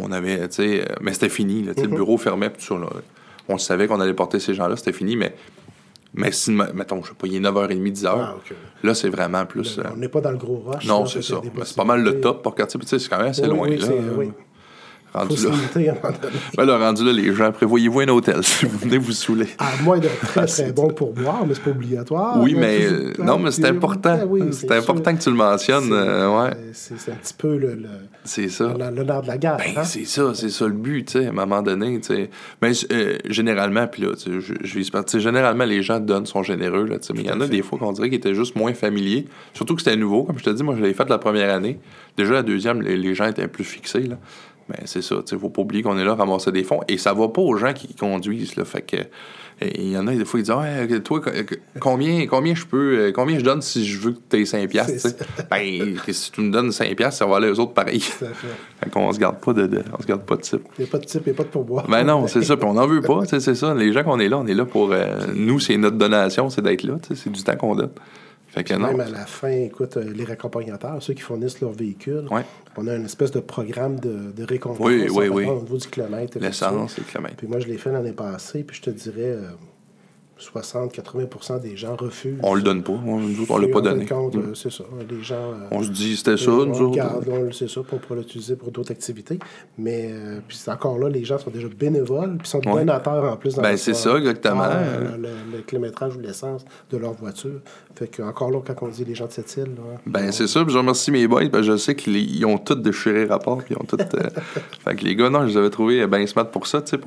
On avait, tu sais, euh, mais c'était fini. là, sais, Mm-hmm. Le bureau fermait, tout ça. là. On savait qu'on allait porter ces gens-là, c'était fini, mais, mais si, mettons, je sais pas, il est 9h30, 10h. Ah. Là, c'est vraiment plus. Euh, On n'est pas dans le gros rush. non, c'est ça. C'est pas mal le top pour quartier, tu sais, c'est quand même assez Oui, loin. oui, là. Faut Rendu se là. limiter à un moment donné. Ben là, rendu là, les gens, prévoyez-vous un hôtel si vous venez vous saouler. À moins d'être très, Ah, très bon pour boire, mais c'est pas obligatoire. Oui, Là, mais euh, ah, non, mais c'est important. Ah oui, c'est sûr. important que tu le mentionnes. C'est- euh, ouais, C'est un petit peu le, l'honneur de la guerre. Ben, hein? c'est ça, c'est ça le but, tu sais, à un moment donné, tu sais. Ben, euh, généralement, puis là, tu sais, je, je vise pas, tu sais, généralement, les gens donnent, sont généreux, là, tu sais, mais il y en a des fois qu'on dirait qu'ils étaient juste moins familiers, surtout que c'était nouveau, comme je te dis, moi, je l'avais fait la première année. Déjà, la deuxième, les, les gens étaient plus fixés, là. Mais c'est ça, tu sais, faut pas oublier qu'on est là à ramasser des fonds, et ça va pas aux gens qui conduisent, là, fait que... Il y en a des fois qui disent toi co- co- combien combien je peux euh, combien je donne si je veux que tu aies 5 piastres, tu sais? Ben si tu me donnes 5 piastres, ça va aller aux autres pareil. Fait. Fait qu'on se garde pas de, de- on se garde pas de type. Il n'y a pas de type, il n'y a pas de pourboire. Ben non, c'est ça. Puis on n'en veut pas, c'est ça. Les gens qu'on est là, on est là pour. euh, nous, c'est notre donation, c'est d'être là, c'est du temps qu'on donne. Fait que non. Même à la fin, écoute, euh, les raccompagnateurs, ceux qui fournissent leur véhicule, Ouais. on a une espèce de programme de, de récompense Oui, oui, en oui. fait, au niveau du kilomètre. L'essence, le kilomètre. Puis moi, je l'ai fait l'année passée, puis je te dirais, euh, 60-80% des gens refusent. On le donne pas. On, nous autres, on l'a pas donné. Mm. euh, c'est ça. Les gens. euh, On se dit, c'était ça, on nous le autres. garde, on le sait ça, pour pouvoir l'utiliser pour d'autres activités. Mais euh, puis c'est encore là, les gens sont déjà bénévoles, puis sont Ouais. donateurs en plus. dans Ben, c'est ça, exactement. Le, le kilométrage ou l'essence de leur voiture. Fait que encore là, quand on dit les gens de cette île, là, Ben, on- c'est ça. Puis je remercie mes boys. Ben, je sais qu'ils ont tous déchiré rapport. Puis ils ont tous. euh, fait que les gars, non, je les avais trouvés bien smart pour ça. Tu sais,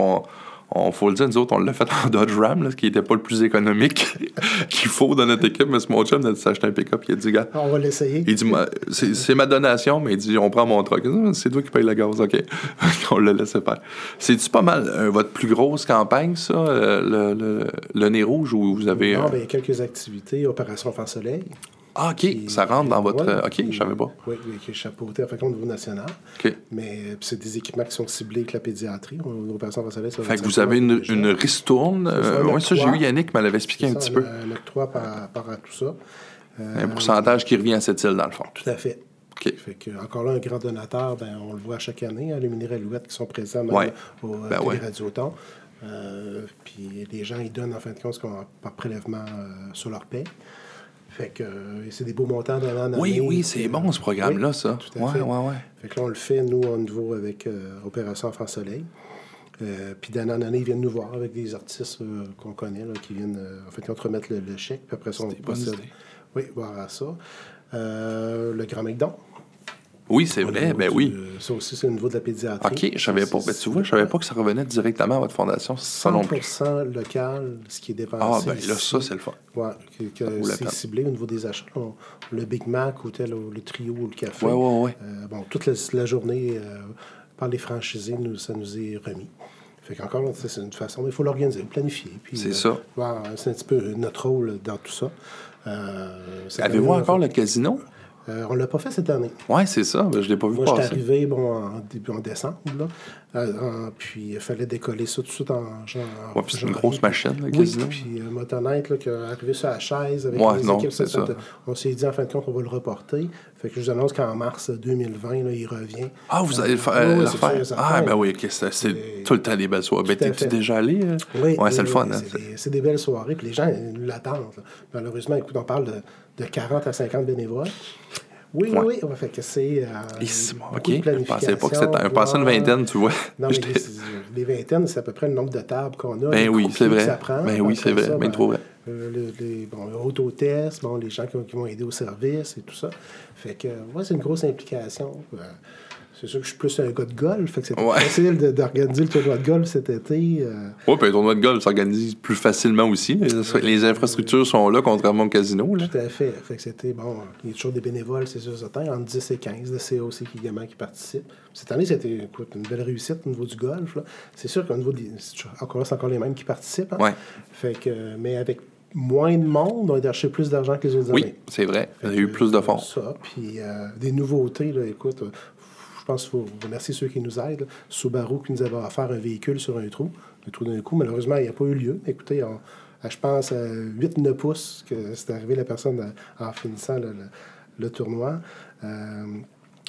on, faut le dire, nous autres, on l'a fait en Dodge Ram, là, ce qui n'était pas le plus économique qu'il faut dans notre équipe. Mais c'est mon chum, il a dit s'acheter un pick-up. Il a dit, gars, on va l'essayer. il dit, c'est ma donation, mais il dit, on prend mon truck. Ah, C'est toi qui paye le gaz, OK. on l'a laissé faire. C'est-tu pas mal euh, votre plus grosse campagne, ça, euh, le, le, le nez rouge, où vous avez. Non, euh, a quelques activités, Opération Enfant Soleil. Ah, OK, qui- ça rentre dans votre. Ouais, OK, je savais pas. Oui, oui, qui est chapeauté en fait, au niveau national. OK. Mais euh, c'est des équipements qui sont ciblés avec la pédiatrie. Ça Fait que vous avez une, une ristourne. Ça, Euh, ouais, ça, j'ai eu Yannick l'avait expliqué un petit peu. Un octroi par rapport à tout ça. Euh, Un pourcentage qui revient à cette île, dans le fond. Tout à fait. OK. Fait que, encore là, un grand donateur, ben, on le voit chaque année, hein, les minerais Alouette qui sont présents même Ouais. au Ben ouais. Téléradioton. Euh, puis les gens, ils donnent en fin de compte ce qu'on- par prélèvement euh, sur leur paie. Fait que euh, c'est des beaux montants d'année en année. Oui, oui, c'est euh, bon ce programme-là, oui, ça. tout à Ouais, fait. ouais, ouais. Fait que là, on le fait, nous, au niveau avec euh, Opération Enfant Soleil. Euh, puis d'année en année, ils viennent nous voir avec des artistes euh, qu'on connaît, là, qui viennent, euh, en fait, qui remettre le, le chèque. Puis après ça, on procède. Oui, voir à ça. Euh, le Grand McDon. Oui, c'est vrai, ben du- oui. euh, Ça aussi, c'est au niveau de la pédiatrie. OK, je savais pas. Ben, tu vois, je savais pas que ça revenait directement à votre fondation. Ça non plus. 100% local, ce qui est dépensé. Ah, ben là, ça, c'est le fun. Ouais, que, c'est ciblé au niveau des achats. On- le Big Mac ou tel, ou le trio ou le café. Ouais, ouais, ouais. Euh, bon, toute la, la journée, euh, par les franchisés, nous, ça nous est remis. Fait qu'encore, c'est une façon, mais il faut l'organiser, le planifier. C'est ça. c'est un petit peu notre rôle dans tout ça. Avez-vous encore le casino? Euh, on l'a pas fait cette année. Ouais, c'est ça. Ben, je l'ai pas vu Moi, passer. arrivé bon, en, début, en décembre, là. Euh, en- puis il fallait décoller ça tout de suite en genre. Ouais, puis c'est une grosse machine, le Oui, puis euh, motonette, là, qui est arrivé sur la chaise avec Ouais, les non, équipes, ça, ça. On s'est dit, en fin de compte, on va le reporter. Fait que je vous annonce qu'en mars 2020, là, il revient. Ah, vous allez le faire, Oui, euh, le faire? Ah, ben oui, c'est tout le temps des belles soirées. Ben, fait. déjà allé? euh? Oui, Ouais, c'est le fun. hein, C'est des, belles soirées, puis les gens l'attendent. là. Malheureusement, écoute, on parle de, de 40 à 50 bénévoles. Oui, Ouais. oui, oui. Fait que c'est. euh, OK, je pensais pas que c'était... Je pensais une vingtaine, tu vois. Non, mais les, les vingtaines, c'est à peu près le nombre de tables qu'on a. Ben oui, c'est vrai. prend. Ben oui, c'est vrai, ça, ben trop vrai. euh, les, bon, le autotest, bon, les gens qui, qui vont aider au service et tout ça. Fait que, ouais, c'est une grosse implication. Euh, c'est sûr que je suis plus un gars de golf, fait que c'était Ouais. facile d'organiser le tournoi de golf cet été. euh, Ouais, puis un tournoi de golf s'organise plus facilement aussi. Les, les infrastructures sont là, contrairement au casino. Là. Tout à fait. Fait que c'était, bon, il y a toujours des bénévoles, c'est sûr, certain, entre 10 et 15 de CA aussi qui, également qui participent. Cette année, c'était écoute, une belle réussite au niveau du golf. C'est sûr qu'au niveau des. Encore c'est encore les mêmes qui participent. hein. Ouais. Fait que, mais avec moins de monde, on a cherché plus d'argent que les autres Oui, années. c'est vrai. Il y a eu plus de fonds. Ça, puis euh, des nouveautés, là, écoute, pense qu'il faut remercier ceux qui nous aident. Subaru qui nous avait offert un véhicule sur un trou, un trou d'un coup. Malheureusement, il n'y a pas eu lieu. Écoutez, on- à, je pense à 8-9 pouces que c'est arrivé la personne en, en finissant le, le- le tournoi. Euh,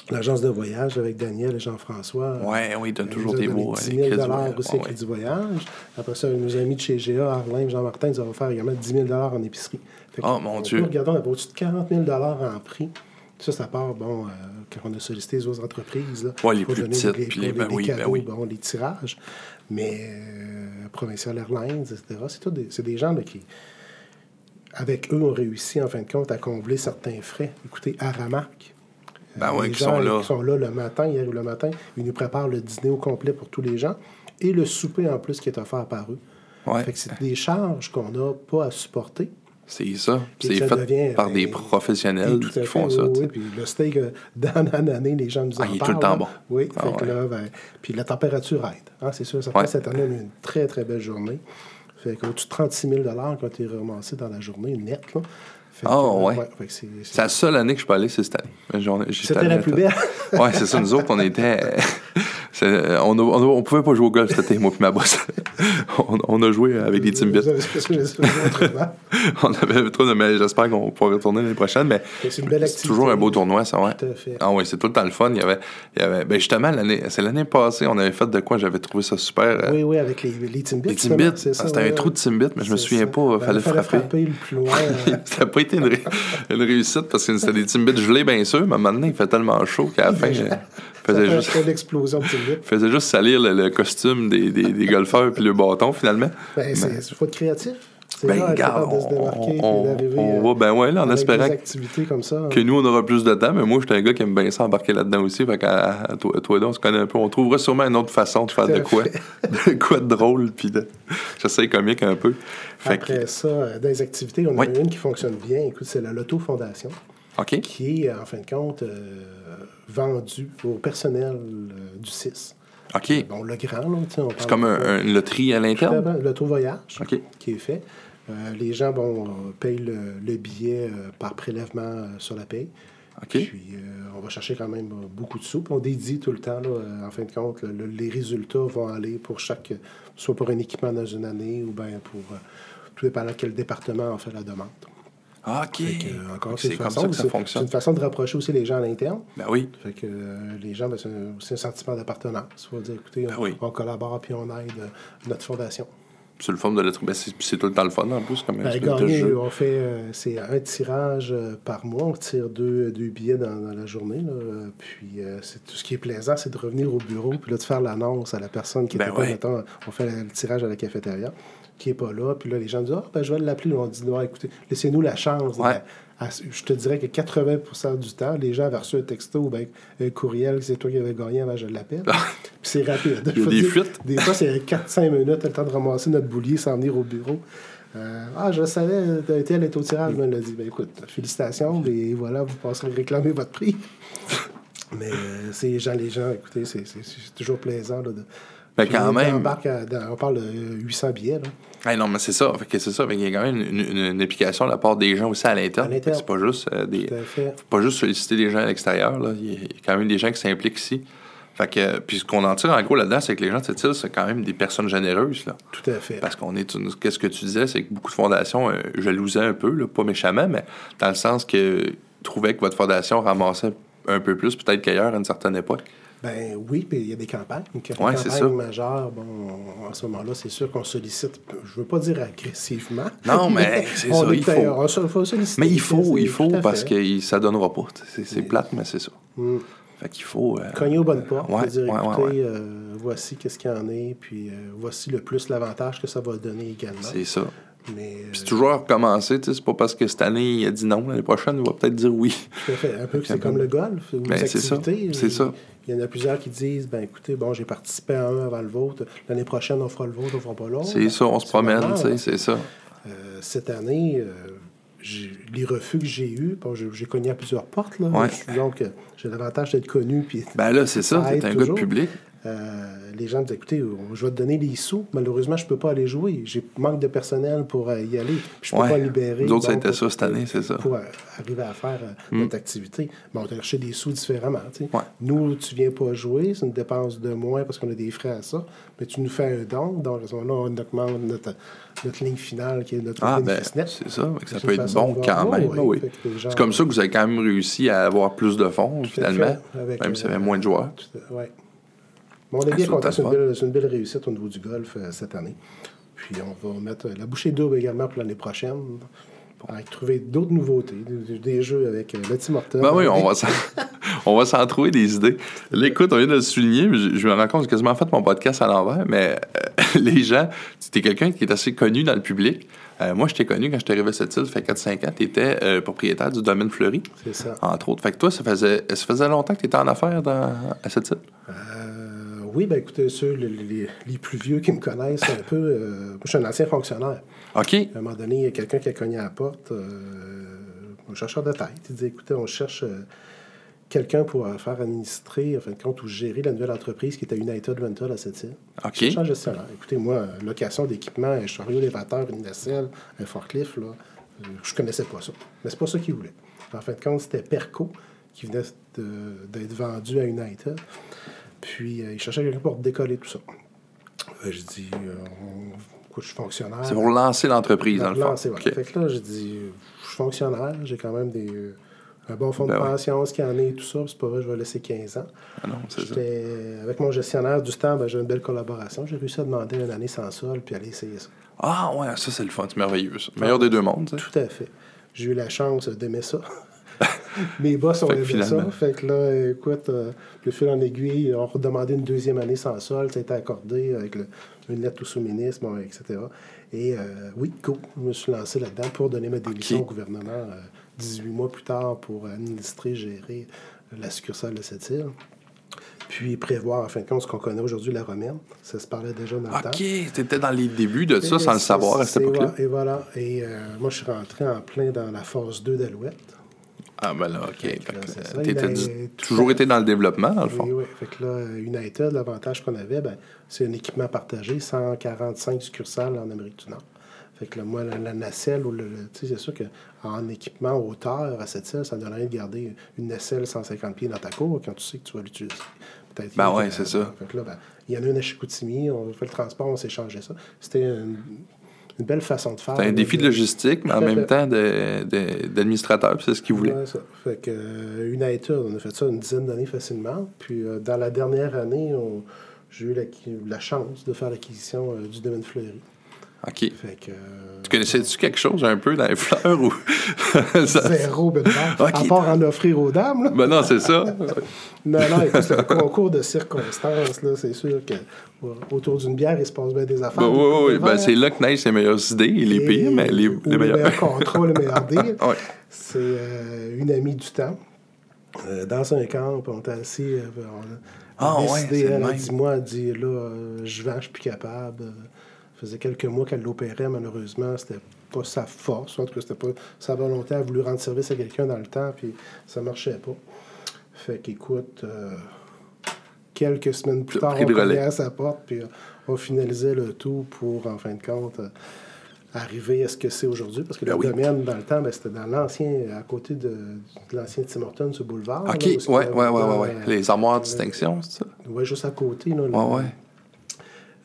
L'agence de voyage avec Daniel et Jean-François. Ouais, oui, ils donnent euh, toujours nous des beaux. 10 euh, 000 crédits dollars aussi Ouais, crédit voyage. Après ça, nos amis de chez GA, Arlène, Jean-Martin, nous ont offert également 10 000 en épicerie. Fait Oh, mon on Dieu. peut regarder, on a au-dessus de 40 000 en prix. Ça, ça part, bon, euh, quand on a sollicité les autres entreprises. Là, Ouais, les pour plus donner petites, des- puis les- ben des oui, ben cadeaux, oui. bon, les tirages. Mais euh, Provincial Airlines, etc., c'est des, gens là, qui, avec eux, ont réussi, en fin de compte, à combler certains frais. Écoutez, Aramark. Ben ouais, les qui gens sont là. qui sont là le matin, ils arrivent le matin, ils nous préparent le dîner au complet pour tous les gens et le souper en plus qui est offert par eux. Ouais. Fait que c'est des charges qu'on n'a pas à supporter. C'est ça. C'est ça fait devient, par ben, des tout professionnels qui fait, font ça. oui, tu. Puis le steak, euh, d'année en année, les gens nous en Ah, il est tout parlent. le temps bon. Oui, Ah, fait que ouais. là, ben, puis la température aide. Hein, c'est sûr, certain, Ouais. cette année, on a eu une très, très belle journée. Fait qu'au-dessus de 36 000 qui ont été ramassés dans la journée, net. Là. Ah, euh, ouais. c'est- la seule année que je peux aller, c'est cette année. C'était la plus belle. Ouais, c'est ça. Nous autres, on était. c'est- on, on pouvait pas jouer au golf cet été, moi et ma boss. on, on a joué avec des Timbits. On avait trop de. Mais j'espère qu'on pourra retourner l'année prochaine. Mais C'est toujours un beau tournoi, ça, ouais. Tout à fait. Ah oui, c'est tout le temps le fun. Il y avait, il y avait ben justement, l'année, c'est l'année passée, on avait fait de quoi j'avais trouvé ça super. euh, Oui, oui, avec les, les Timbits. les Timbits. c'est ça, Ah, c'était ouais, un trou de Timbits, mais je me souviens ça. pas, il Ben, fallait fallait frapper. frapper le plus loin. euh, ça n'a pas été une, ré- une réussite parce que c'était des Timbits gelés, bien sûr, mais maintenant, il fait tellement chaud qu'à la fin, euh, faisait juste, l'explosion faisait juste salir le, le costume des, des, des golfeurs puis le bâton, finalement. Ben, c'est il faut être créatif. Ben, là, être regarde, capable de se démarquer on, on, euh, va ben ouais, là, en espérant comme ça. que nous, on aura plus de temps, mais moi, je suis un gars qui aime bien ça embarquer là-dedans aussi. Fait qu'à à toi, toi on se connaît un peu. On trouvera sûrement une autre façon de faire Tout de quoi. de quoi de drôle, puis de. J'essaie comique un peu. Fait que, Après ça, euh, dans les activités, on Oui. a une qui fonctionne bien. Écoute, c'est la Loto Fondation, OK. qui est, en fin de compte, euh, vendue au personnel euh, du 6. OK. Bon, le grand, là, on C'est comme un, un- une loterie à l'interne? L'auto-voyage qui est fait. Euh, les gens bon, payent le, le billet euh, par prélèvement euh, sur la paye. OK. Puis on va chercher quand même beaucoup de sous. Puis on dédie tout le temps, là, en fin de compte, le- le- les résultats vont aller pour chaque, soit pour un équipement dans une année ou bien pour tout dépendant quel département en fait la demande. Ah, OK. Que, euh, encore, c'est une comme façon- ça que ça fonctionne. C'est une façon de rapprocher aussi les gens à l'interne. Ben oui. Fait que euh, les gens, ben, c'est un, c'est un sentiment d'appartenance. Il faut dire, écoutez, Ben on, oui. on collabore puis on aide euh, notre fondation. C'est le fun de l'être. Ben, c'est c'est tout le temps le fun en plus, comme Ben, gagner, jeu. on fait euh, c'est un tirage par mois. On tire deux, deux billets dans, dans la journée. là. Puis c'est tout ce qui est plaisant, c'est de revenir au bureau puis là, de faire l'annonce à la personne qui Ben était pas, ouais. mettons, on fait le tirage à la cafétéria, qui est pas là. Puis là, les gens disent Ah, ben, je vais l'appeler. On dit Non, écoutez, laissez-nous la chance. Ouais. Ben, à- je te dirais que 80% du temps, les gens avaient reçu un texto ou ben, un courriel, c'est toi qui avais gagné avant je l'appelle. Puis c'est rapide. Il y a Faut des dire, fuites. Des fois, c'est 4-5 minutes, le temps de ramasser notre boulier sans venir au bureau. Euh, ah, je savais, t'as été elle est au tirage, me l'a dit. Ben écoute, félicitations, et voilà, vous passerez réclamer votre prix. Mais euh, c'est les gens, les gens, écoutez, c'est toujours plaisant. Là, de... Ben, Puis quand on même. embarque à- dans- on parle de euh, 800 billets. Là. Non, mais c'est ça. Fait que c'est ça. Fait qu'il y a quand même une, une- une implication de la part des gens aussi à l'interne. C'est pas juste euh, des. Faut pas juste solliciter des gens à l'extérieur. là. Il y a il y a quand même des gens qui s'impliquent ici. Fait que, euh, puis ce qu'on en tire en gros là-dedans, c'est que les gens de cette île, c'est quand même des personnes généreuses. Là. Tout à fait. Parce qu'on est une- Qu'est-ce que tu disais, c'est que beaucoup de fondations euh, jalousaient un peu, là, pas méchamment, mais dans le sens que trouvaient que votre fondation ramassait un peu plus, peut-être qu'ailleurs à une certaine époque. Ben oui, puis il y a des campagnes. Une Ouais, c'est ça. majeure, bon, en ce moment-là, c'est sûr qu'on sollicite, je veux pas dire agressivement. Non, mais c'est ça, il faut. on se- faut solliciter. Mais il faut, il faut, à parce que ça donnera pas. C'est c'est plate, mais c'est ça. Mm. Fait qu'il faut. euh, Cogner aux bonnes portes, Ouais, dire, ouais, ouais, écoutez, euh, voici qu'est-ce qu'il y en est, puis euh, voici le plus l'avantage que ça va donner également. C'est ça. Mais Puis c'est euh, toujours à recommencer, tu sais, c'est pas parce que cette année il a dit non, l'année prochaine il va peut-être dire oui. tout à fait, un peu que c'est comme le golf ou Ben, c'est ça, activités. c'est ça. Il y en a plusieurs qui disent, ben écoutez, bon, j'ai participé à un avant le vôtre, l'année prochaine on fera le vôtre, on fera pas l'autre. C'est ça, on se promène, sais, c'est ça. Euh, cette année, euh, les refus que j'ai eus, bon, j'ai cogné à plusieurs portes. Là, Ouais. Donc, j'ai l'avantage d'être connu. Puis, Ben là, c'est ça, t'es un gars de toujours. public. Euh, les gens disent écoutez, je vais te donner les sous. Malheureusement, je ne peux pas aller jouer. J'ai manque de personnel pour euh, y aller. Je ne peux Ouais. pas libérer. Nous autres, ça a donc, été ça cette année, c'est ça. Pour euh, arriver à faire euh, notre activité. Mais on va chercher des sous différemment. Ouais. Nous, tu viens pas jouer, c'est une dépense de moins parce qu'on a des frais à ça. Mais tu nous fais un don. Donc, à ce moment-là, on augmente notre, notre ligne finale qui est notre Ah, ben, c'est ça. ça peut être bon quand même. oui, oui. C'est comme ça que vous avez quand même réussi à avoir plus de fonds, Tout finalement. fait, avec, même s'il y euh, avait moins de joueurs. Tout Bon, on est bien c'est content. C'est une, belle- c'est une belle réussite au niveau du golf euh, cette année. Puis on va mettre euh, la bouchée double également pour l'année prochaine. Pour trouver d'autres nouveautés, des, des jeux avec euh, Hortons. Ben oui, on va s'en, on va s'en trouver des idées. Là, écoute, on vient de le souligner, mais je, je me rends compte j'ai quasiment fait mon podcast à l'envers, mais euh, les gens, tu es quelqu'un qui est assez connu dans le public. Euh, moi, je t'ai connu quand je suis arrivé à cette île, ça fait 4-5 ans, tu étais propriétaire du domaine Fleury, C'est ça. entre autres. Fait que toi, ça faisait, ça faisait longtemps que tu étais en affaires dans, à cette île? Oui, ben écoutez, ceux, les, les- les plus vieux qui me connaissent un peu, euh, moi, je suis un ancien fonctionnaire. OK. À un moment donné, il y a quelqu'un qui a cogné à la porte, euh, un chercheur de tête. Il dit écoutez, on cherche euh, quelqu'un pour faire administrer, en fin de compte, ou gérer la nouvelle entreprise qui était United Rental à cette île. OK. Je un gestionnaire. Écoutez, moi, location d'équipement, un chariot élévateur, une nacelle, un forklift, là, je connaissais pas ça. Mais c'est pas ça qu'il voulait. En fin de compte, c'était Perco qui venait d'être vendu à United. Puis, euh, il cherchait quelqu'un pour décoller tout ça. Je dis, euh, écoute, je suis fonctionnaire. C'est pour lancer l'entreprise, dans le fond. Lancer, voilà. OK. Fait que là, j'ai dit, je suis fonctionnaire, j'ai quand même des, euh, un bon fonds Ben de ouais. pension, ce qu'il y en est, tout ça. C'est pas vrai, je vais laisser 15 ans. Ah non, c'est ça. Avec mon gestionnaire du temps, ben, j'ai une belle collaboration. J'ai réussi à demander une année sans sol, puis aller essayer ça. Ah ouais, ça, c'est le fun. C'est merveilleux, ça. Meilleur des deux mondes. Tout à fait. J'ai eu la chance d'aimer ça. Mes boss ont aimé ça. Fait que là, écoute, euh, le fil en aiguille, on redemandé une deuxième année sans sol. Ça a été accordé avec le- une lettre au sous-ministre, bon, etc. Et euh, oui, go, je me suis lancé là-dedans pour donner ma démission au gouvernement euh, 18 mois plus tard pour administrer, gérer la succursale de cette île. Puis prévoir, en fin de compte, ce qu'on connaît aujourd'hui, la romaine. Ça se parlait déjà dans le temps. OK, t'étais dans les débuts de ça Et sans le savoir à cette époque-là. Et voilà. Et euh, moi, je suis rentré en plein dans la phase 2 d'Alouette. Ah ben là, OK. Fait que là, ça, du- toujours été dans le développement, dans le fond. Oui, oui. Fait que là, United, l'avantage qu'on avait, ben, c'est un équipement partagé, 145 succursales en Amérique du Nord. Fait que là, moi, la, la nacelle, ou le, le- tu sais, c'est sûr qu'en équipement hauteur à cette selle, ça ne donne rien de garder une nacelle 150 pieds dans ta cour quand tu sais que tu vas l'utiliser. Peut-être Ben ouais, c'est ça. Fait que là, ben, il y en a une à Chicoutimi, on fait le transport, on s'échangeait ça. C'était une, une belle façon de faire. C'est un défi de logistique, mais en même temps d'administrateur, puis c'est ce qu'il voulait. Ouais, ça. Fait que euh, United, on a fait ça une dizaine d'années facilement. Puis euh, dans la dernière année, j'ai eu la, la chance de faire l'acquisition euh, du domaine fleuri. OK. Fait que. euh, Tu connaissais-tu quelque chose un peu dans les fleurs ou. Ça- Zéro Benoît. Ok. À part en offrir aux dames. Là. Ben non, c'est ça. Non, non, écoute, c'est un concours de circonstances. là. C'est sûr que ouais, autour d'une bière, il se passe bien des affaires. Ben, oui, oui, Ben, c'est là que naissent les meilleures idées, les Et- pires, mais les, ou les meilleurs. contrats, les meilleurs deals. Ouais. C'est euh, une amie du temps. Euh, dans un camp, on était assis. euh, on a Ah, ouais, décidé, le elle a même. dit Moi, elle dit là, euh, je vends, je suis plus capable. Euh, faisait quelques mois qu'elle l'opérait, malheureusement. C'était pas sa force. En tout cas, c'était pas sa volonté. Elle a voulu rendre service à quelqu'un dans le temps, puis ça marchait pas. Fait qu'écoute, euh, quelques semaines plus tard, on cognait à sa porte, puis euh, on finalisait le tout pour, en fin de compte, euh, arriver à ce que c'est aujourd'hui. Parce que Ben le oui. domaine, dans le temps, ben, c'était dans l'ancien, à côté de, de l'ancien Tim Hortons, ce boulevard. OK, dans, ouais. euh, Les armoires de distinction, c'est ça? Ouais, juste à côté, là, le- Ouais, euh,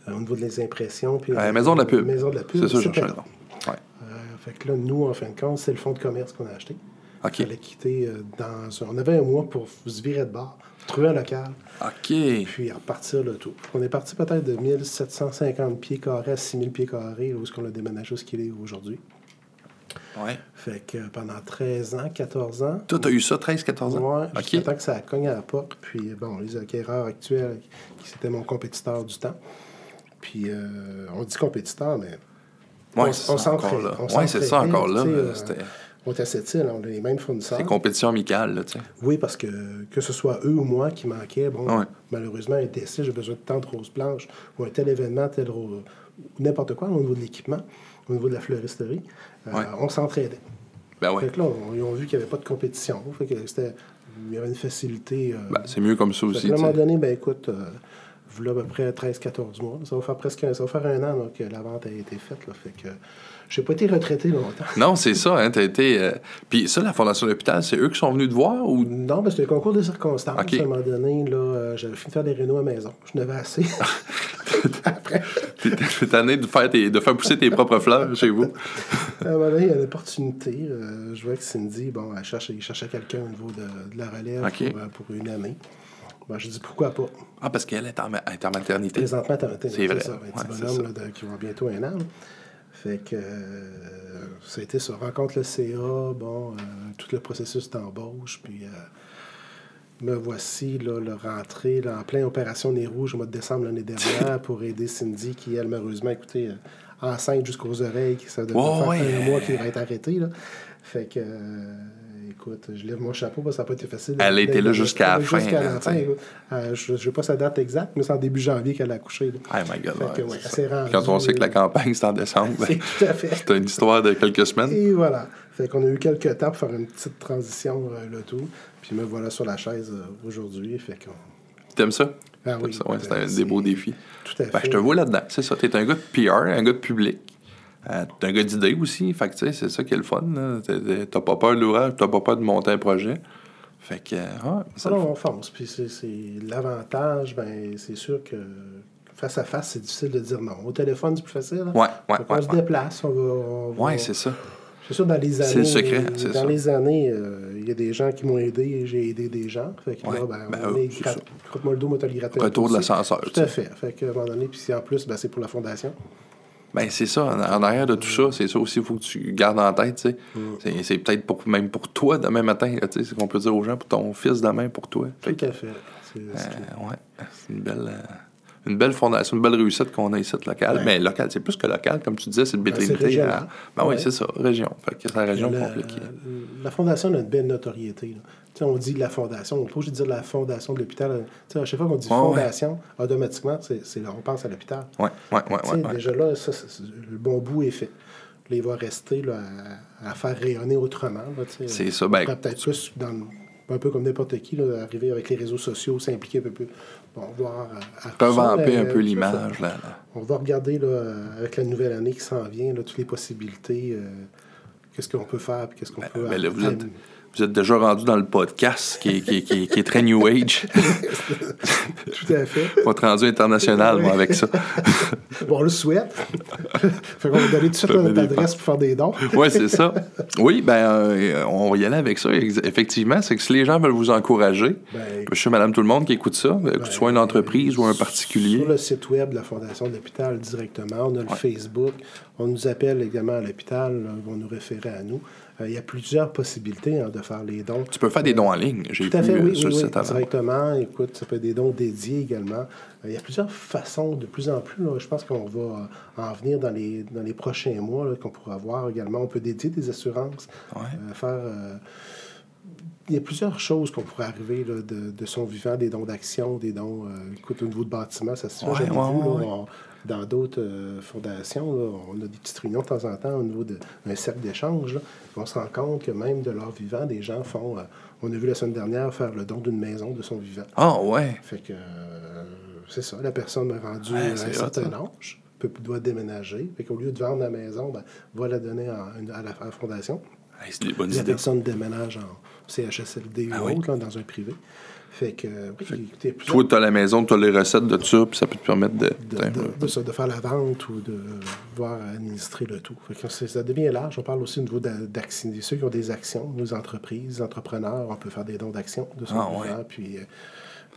au niveau des impressions. Puis, maison de la pub. Maison de la pub. C'est ça, je cherchais. Ouais. Euh, fait que là, nous, en fin de compte, c'est le fonds de commerce qu'on a acheté. OK. Quitter euh, dans On avait un mois pour se virer de bar, trouver un local, OK. puis repartir le tout. On est parti peut-être de 1750 pieds carrés à 6000 pieds carrés, où est-ce qu'on a déménagé où ce qu'il est aujourd'hui. Ouais. Fait que pendant 13 ans, 14 ans, Toi, t'as eu ça 13-14 ans? Ouais, jusqu'à OK. temps que ça cogne à la porte. Puis, bon, les acquéreurs actuels, qui c'était mon compétiteur du temps. Puis, euh, on dit compétiteur, mais Ouais, on- on Ouais, c'est ça encore là. on est à cette île, on a les mêmes fournisseurs. c'est compétition amicale, là, tu sais. Oui, parce que que ce soit eux ou moi qui manquait, bon, Ouais. malheureusement, un décès, j'ai besoin de tant de roses blanches, ou un tel événement, tel n'importe quoi au niveau de l'équipement, au niveau de la fleuristerie, euh, Ouais. on s'entraidait. Ben ouais. Fait que là, on- ils ont vu qu'il n'y avait pas de compétition. Fait que c'était, il y avait une facilité. euh, Ben, c'est mieux comme ça aussi, à un moment donné, ben écoute, euh, à peu près 13-14 mois. Ça va faire presque un, ça va faire un an là, que la vente a été faite. Là, fait que j'ai pas été retraité longtemps. Non, c'est ça, hein, t'as été... euh, Puis ça, la Fondation de l'hôpital, c'est eux qui sont venus te voir ou... Non, mais c'était un concours de circonstances. À un moment donné, là, euh, j'avais fini de faire des rénaux à maison. Je n'avais assez. Après, T'es tanné de faire, tes- de faire pousser tes propres fleurs chez vous. à un moment donné, il y a une opportunité. euh, je vois que Cindy, bon, elle cherchait quelqu'un au niveau de, de la relève pour, pour une année. Ben, je dis pourquoi pas. Ah, parce qu'elle est en, ma- elle est en maternité. Présentement, C'est vrai. ça, un petit Ouais, bonhomme là, de- qui va bientôt un an. Fait que euh, ça a été ça. Rencontre le CA, bon, euh, tout le processus d'embauche, puis euh, me voici là, le rentré là, en pleine opération Nez Rouge au mois de décembre l'année dernière pour aider Cindy, qui, elle, malheureusement, écoutez, euh, enceinte jusqu'aux oreilles, qui ça devrait Ouais, faire ouais, un mois qu'il va être arrêté. Là. Fait que, écoute, je lève mon chapeau parce que ça n'a pas été facile. Elle a été là jusqu'à la fin, Jusqu'à la fin. écoute. Euh, je n'ai pas sa date exacte, mais c'est en début janvier qu'elle a accouché. Oh my God. Que, ouais, rendu- Quand on sait que la campagne, c'est en décembre, ben, C'est tout à fait. c'est une histoire de quelques semaines. Et voilà. Fait qu'on a eu quelques temps pour faire une petite transition, euh, le tout. Puis me voilà sur la chaise euh, aujourd'hui. Fait qu'on... T'aimes ça? Ah oui, Ça, ouais, c'est un des beaux défis. Tout à Ben, fait. je te vois là-dedans. C'est ça. T'es un gars de PR, un gars de public. Euh, t'es un gars d'idées aussi. Fait que, tu sais, c'est ça qui est le fun. T'as pas peur de l'ouvrage, t'as pas peur de monter un projet. Fait que, ouais, ça on fonce. Puis c'est, l'avantage, ben, c'est sûr que face à face, c'est difficile de dire non. Au téléphone, c'est plus facile. hein. Ouais, ouais. se déplace, on va. on va- Ouais, c'est ça. C'est sûr, dans les années. C'est le secret, c'est Dans ça. les années, euh, il y a des gens qui m'ont aidé et j'ai aidé des gens. Fait que Ouais, là, ben, ben, on est gratte- le dos, moi, te le Retour de l'ascenseur. Tout à fait. Fait que, à un moment donné, puis en plus, ben, c'est pour la fondation. Ben, c'est ça. En, en arrière de tout ça, c'est ça aussi, il faut que tu gardes en tête, tu sais. Mm. C'est- peut-être pour, même pour toi demain matin, c'est qu'on peut dire aux gens, pour ton fils demain, pour toi. Tout à fait. C'est- euh, ouais, c'est une belle, euh, une belle fondation, une belle réussite qu'on a ici de local. Ouais. Mais local, c'est plus que local, comme tu disais, c'est Ben, régional. à- Ben oui, Ouais. c'est ça, région. Fait que c'est la région la, compliquée. la fondation a une belle notoriété. on dit la fondation. On peut juste dire la fondation de l'hôpital. À chaque fois qu'on dit Ouais, fondation, automatiquement, c'est, c'est- on pense à l'hôpital. Sais, ouais. ouais. Déjà là, ça, le bon bout est fait. Là, il va rester là, à, à faire rayonner autrement. là. C'est ça, ben- peut-être plus, dans, un peu comme n'importe qui, là, arriver avec les réseaux sociaux, s'impliquer un peu plus. Bon, tout ça, Revamper mais, un euh, peu l'image, là. là. On va regarder là, euh, avec la nouvelle année qui s'en vient, là, toutes les possibilités. euh, qu'est-ce qu'on peut faire, qu'est-ce qu'on peut ben là, vous êtes- vous êtes déjà rendu dans le podcast qui est, qui est- qui est- qui est très New Age. Tout à fait. Pas être rendu international, moi, avec ça. Bon, on le souhaite. fait qu'on va donner tout de suite notre adresse pour faire des dons. Oui, c'est ça. Oui, ben, euh, on va y aller avec ça. Effectivement, c'est que si les gens veulent vous encourager, Ben, monsieur, madame, tout le monde qui écoute ça, euh, que ce soit une entreprise ou un particulier. Sur le site web de la Fondation de l'hôpital directement, on a le Facebook, on nous appelle également à l'hôpital, ils vont nous référer à nous. Euh, il y a plusieurs possibilités hein, de faire les dons. Tu peux faire des dons en ligne, j'ai vu fait, euh, oui, sur oui, le oui, site avant. directement. Écoute, ça peut être des dons dédiés également. Euh, il y a plusieurs façons, de plus en plus. là, je pense qu'on va euh, en venir dans les, dans les prochains mois, qu'on pourra voir également. On peut dédier des assurances, Ouais. euh, faire... euh, il y a plusieurs choses qu'on pourrait arriver là, de, de son vivant, des dons d'action, des dons, euh, écoute, au niveau de bâtiment, ça se fait, Ouais, ouais, dans d'autres euh, fondations, là, on a des petites réunions de temps en temps au niveau d'un cercle d'échange. On se rend compte que même de leur vivant, des gens font, euh, on a vu la semaine dernière faire le don d'une maison de son vivant. Ah, ouais. Fait que euh, c'est ça, la personne est rendue Ouais, à un certain ça. âge, peut, doit déménager. Fait qu'au lieu de vendre la maison, ben, va la donner à, la, à la fondation. Hey, c'est des bonnes La idées. personne déménage en CHSLD Ah ou oui. autre, là, dans un privé. Fait que, écoutez, plusieurs- Toi, tu as la maison, tu as les recettes de ça, puis ça peut te permettre de. de, de- de ça, de faire la vente ou de voir administrer le tout. Fait que ça devient large. On parle aussi au niveau d'a- d'actions. Ceux qui ont des actions, nos entreprises, entrepreneurs, on peut faire des dons d'actions de son Ah, ouais. Puis, euh,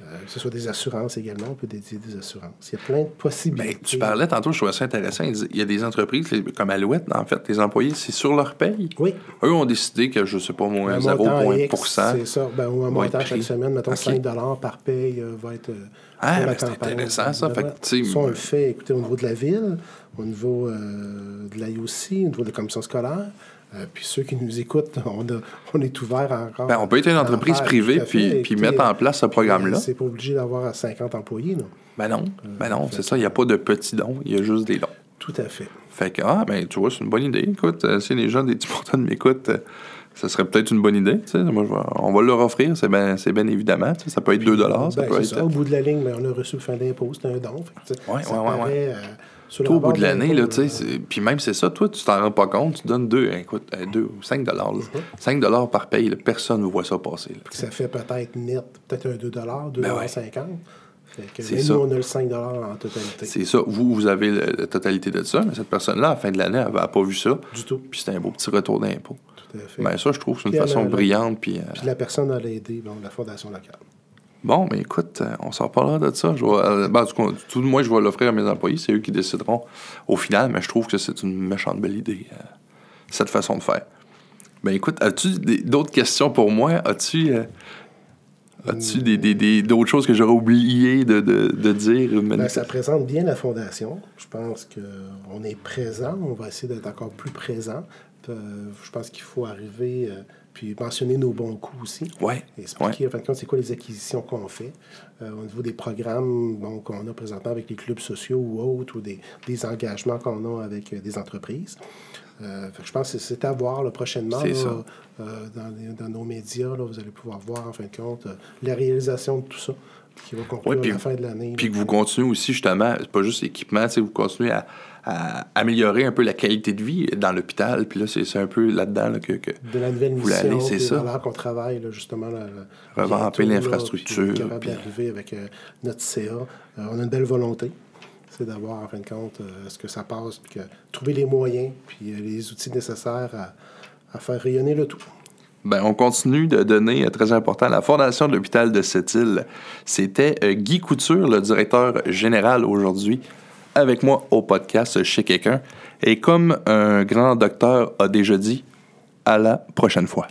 euh, que ce soit des assurances également, on peut dédier des assurances. Il y a plein de possibilités. Ben, tu parlais tantôt, je trouvais ça intéressant. Il y a des entreprises, comme Alouette, en fait, les employés, c'est sur leur paye. Oui. Eux ont décidé que, je sais pas, moins Un montant X, 0,1 C'est ça. Ben, ou un montant chaque semaine, mettons Ok. 5 par paye euh, va être. euh, Ah, ben, c'est intéressant, ça. Fait que, Ça, on le fait, écoutez, au niveau de la ville, au niveau euh, de l'IOC, au niveau de la commission scolaire. Euh, puis ceux qui nous écoutent, on, a- on est ouvert encore. Ben, on peut être une entreprise privée fait. puis, puis mettre en place ce programme-là. euh, C'est pas obligé d'avoir 50 employés, non? Ben non, ben non, c'est ça. Il n'y a pas de petits dons, il y a juste des dons. Tout à fait. Fait que, ah, ben, tu vois, c'est une bonne idée. Écoute, euh, si les gens des petits montants m'écoutent, euh, ça serait peut-être une bonne idée. Moi, vais- on va leur offrir, c'est bien bien évidemment. Ça peut être 2 dollars, ça Ben, peut c'est être. ça. Au bout de la ligne, ben, on a reçu le fin d'impôt, c'est un don. Fait sais, Ouais, ça ouais, ouais, paraît, euh, Toi, au bout de l'année, là, tu sais, c'est- puis même c'est ça, toi, tu t'en rends pas compte, tu donnes 2, écoute, 2 ou 5 dollars. Mhm. 5 dollars par paye, là, personne ne voit ça passer. là. Ça fait peut-être net, peut-être un 2 2,50 Ben ouais. Fait que, C'est mais ça. nous, on a le 5 en totalité. C'est ça. Vous, vous avez le- la totalité de ça, mais cette personne-là, à la fin de l'année, elle n'a pas vu ça. Du tout. Puis c'était un beau petit retour d'impôt. Tout à fait. Ben ça, je trouve que c'est une façon la- brillante. Puis, euh, Puis la personne a aidé, bon, la fondation locale. Bon, mais écoute, euh, on s'en parlera de ça. Je vais, euh, ben, en tout cas, tout moi, je vais l'offrir à mes employés. C'est eux qui décideront au final, mais je trouve que c'est une méchante belle idée, euh, cette façon de faire. Ben écoute, as-tu d'autres questions pour moi? As-tu euh, as-tu des, des- des- d'autres choses que j'aurais oublié de, de, de dire? Ben, ça présente bien la fondation. Je pense qu'on est présent. On va essayer d'être encore plus présent. Euh, je pense qu'il faut arriver, puis mentionner nos bons coups aussi. Ouais, Et expliquer, en fin de compte, c'est quoi les acquisitions qu'on fait euh, au niveau des programmes bon, qu'on a présentement avec les clubs sociaux ou autres, ou des, des engagements qu'on a avec euh, des entreprises. Euh, fait que je pense que c'est à voir là, prochainement. C'est là, ça. dans, les- dans nos médias, là, vous allez pouvoir voir, en fin de compte, la réalisation de tout ça qui va conclure Ouais, puis- à la fin de l'année. Puis que vous continuez aussi, justement, c'est pas juste sais, vous continuez à, à améliorer un peu la qualité de vie dans l'hôpital. Puis là, c'est un peu là-dedans là, que, que- de la nouvelle Vous voulez mission, aller, c'est ça. qu'on travaille, là, justement. Là, Revamper l'infrastructure, capable puis- d'arriver avec euh, notre CA. Euh, on a une belle volonté. C'est d'avoir, en fin de compte, euh, ce que ça passe, puis que, trouver les moyens, puis les outils nécessaires à, à faire rayonner le tout. Ben, on continue de donner, très important, à la Fondation de l'hôpital de Sept-Îles. C'était euh, Guy Couture, le directeur général aujourd'hui, avec moi au podcast chez quelqu'un. Et comme un grand docteur a déjà dit, à la prochaine fois.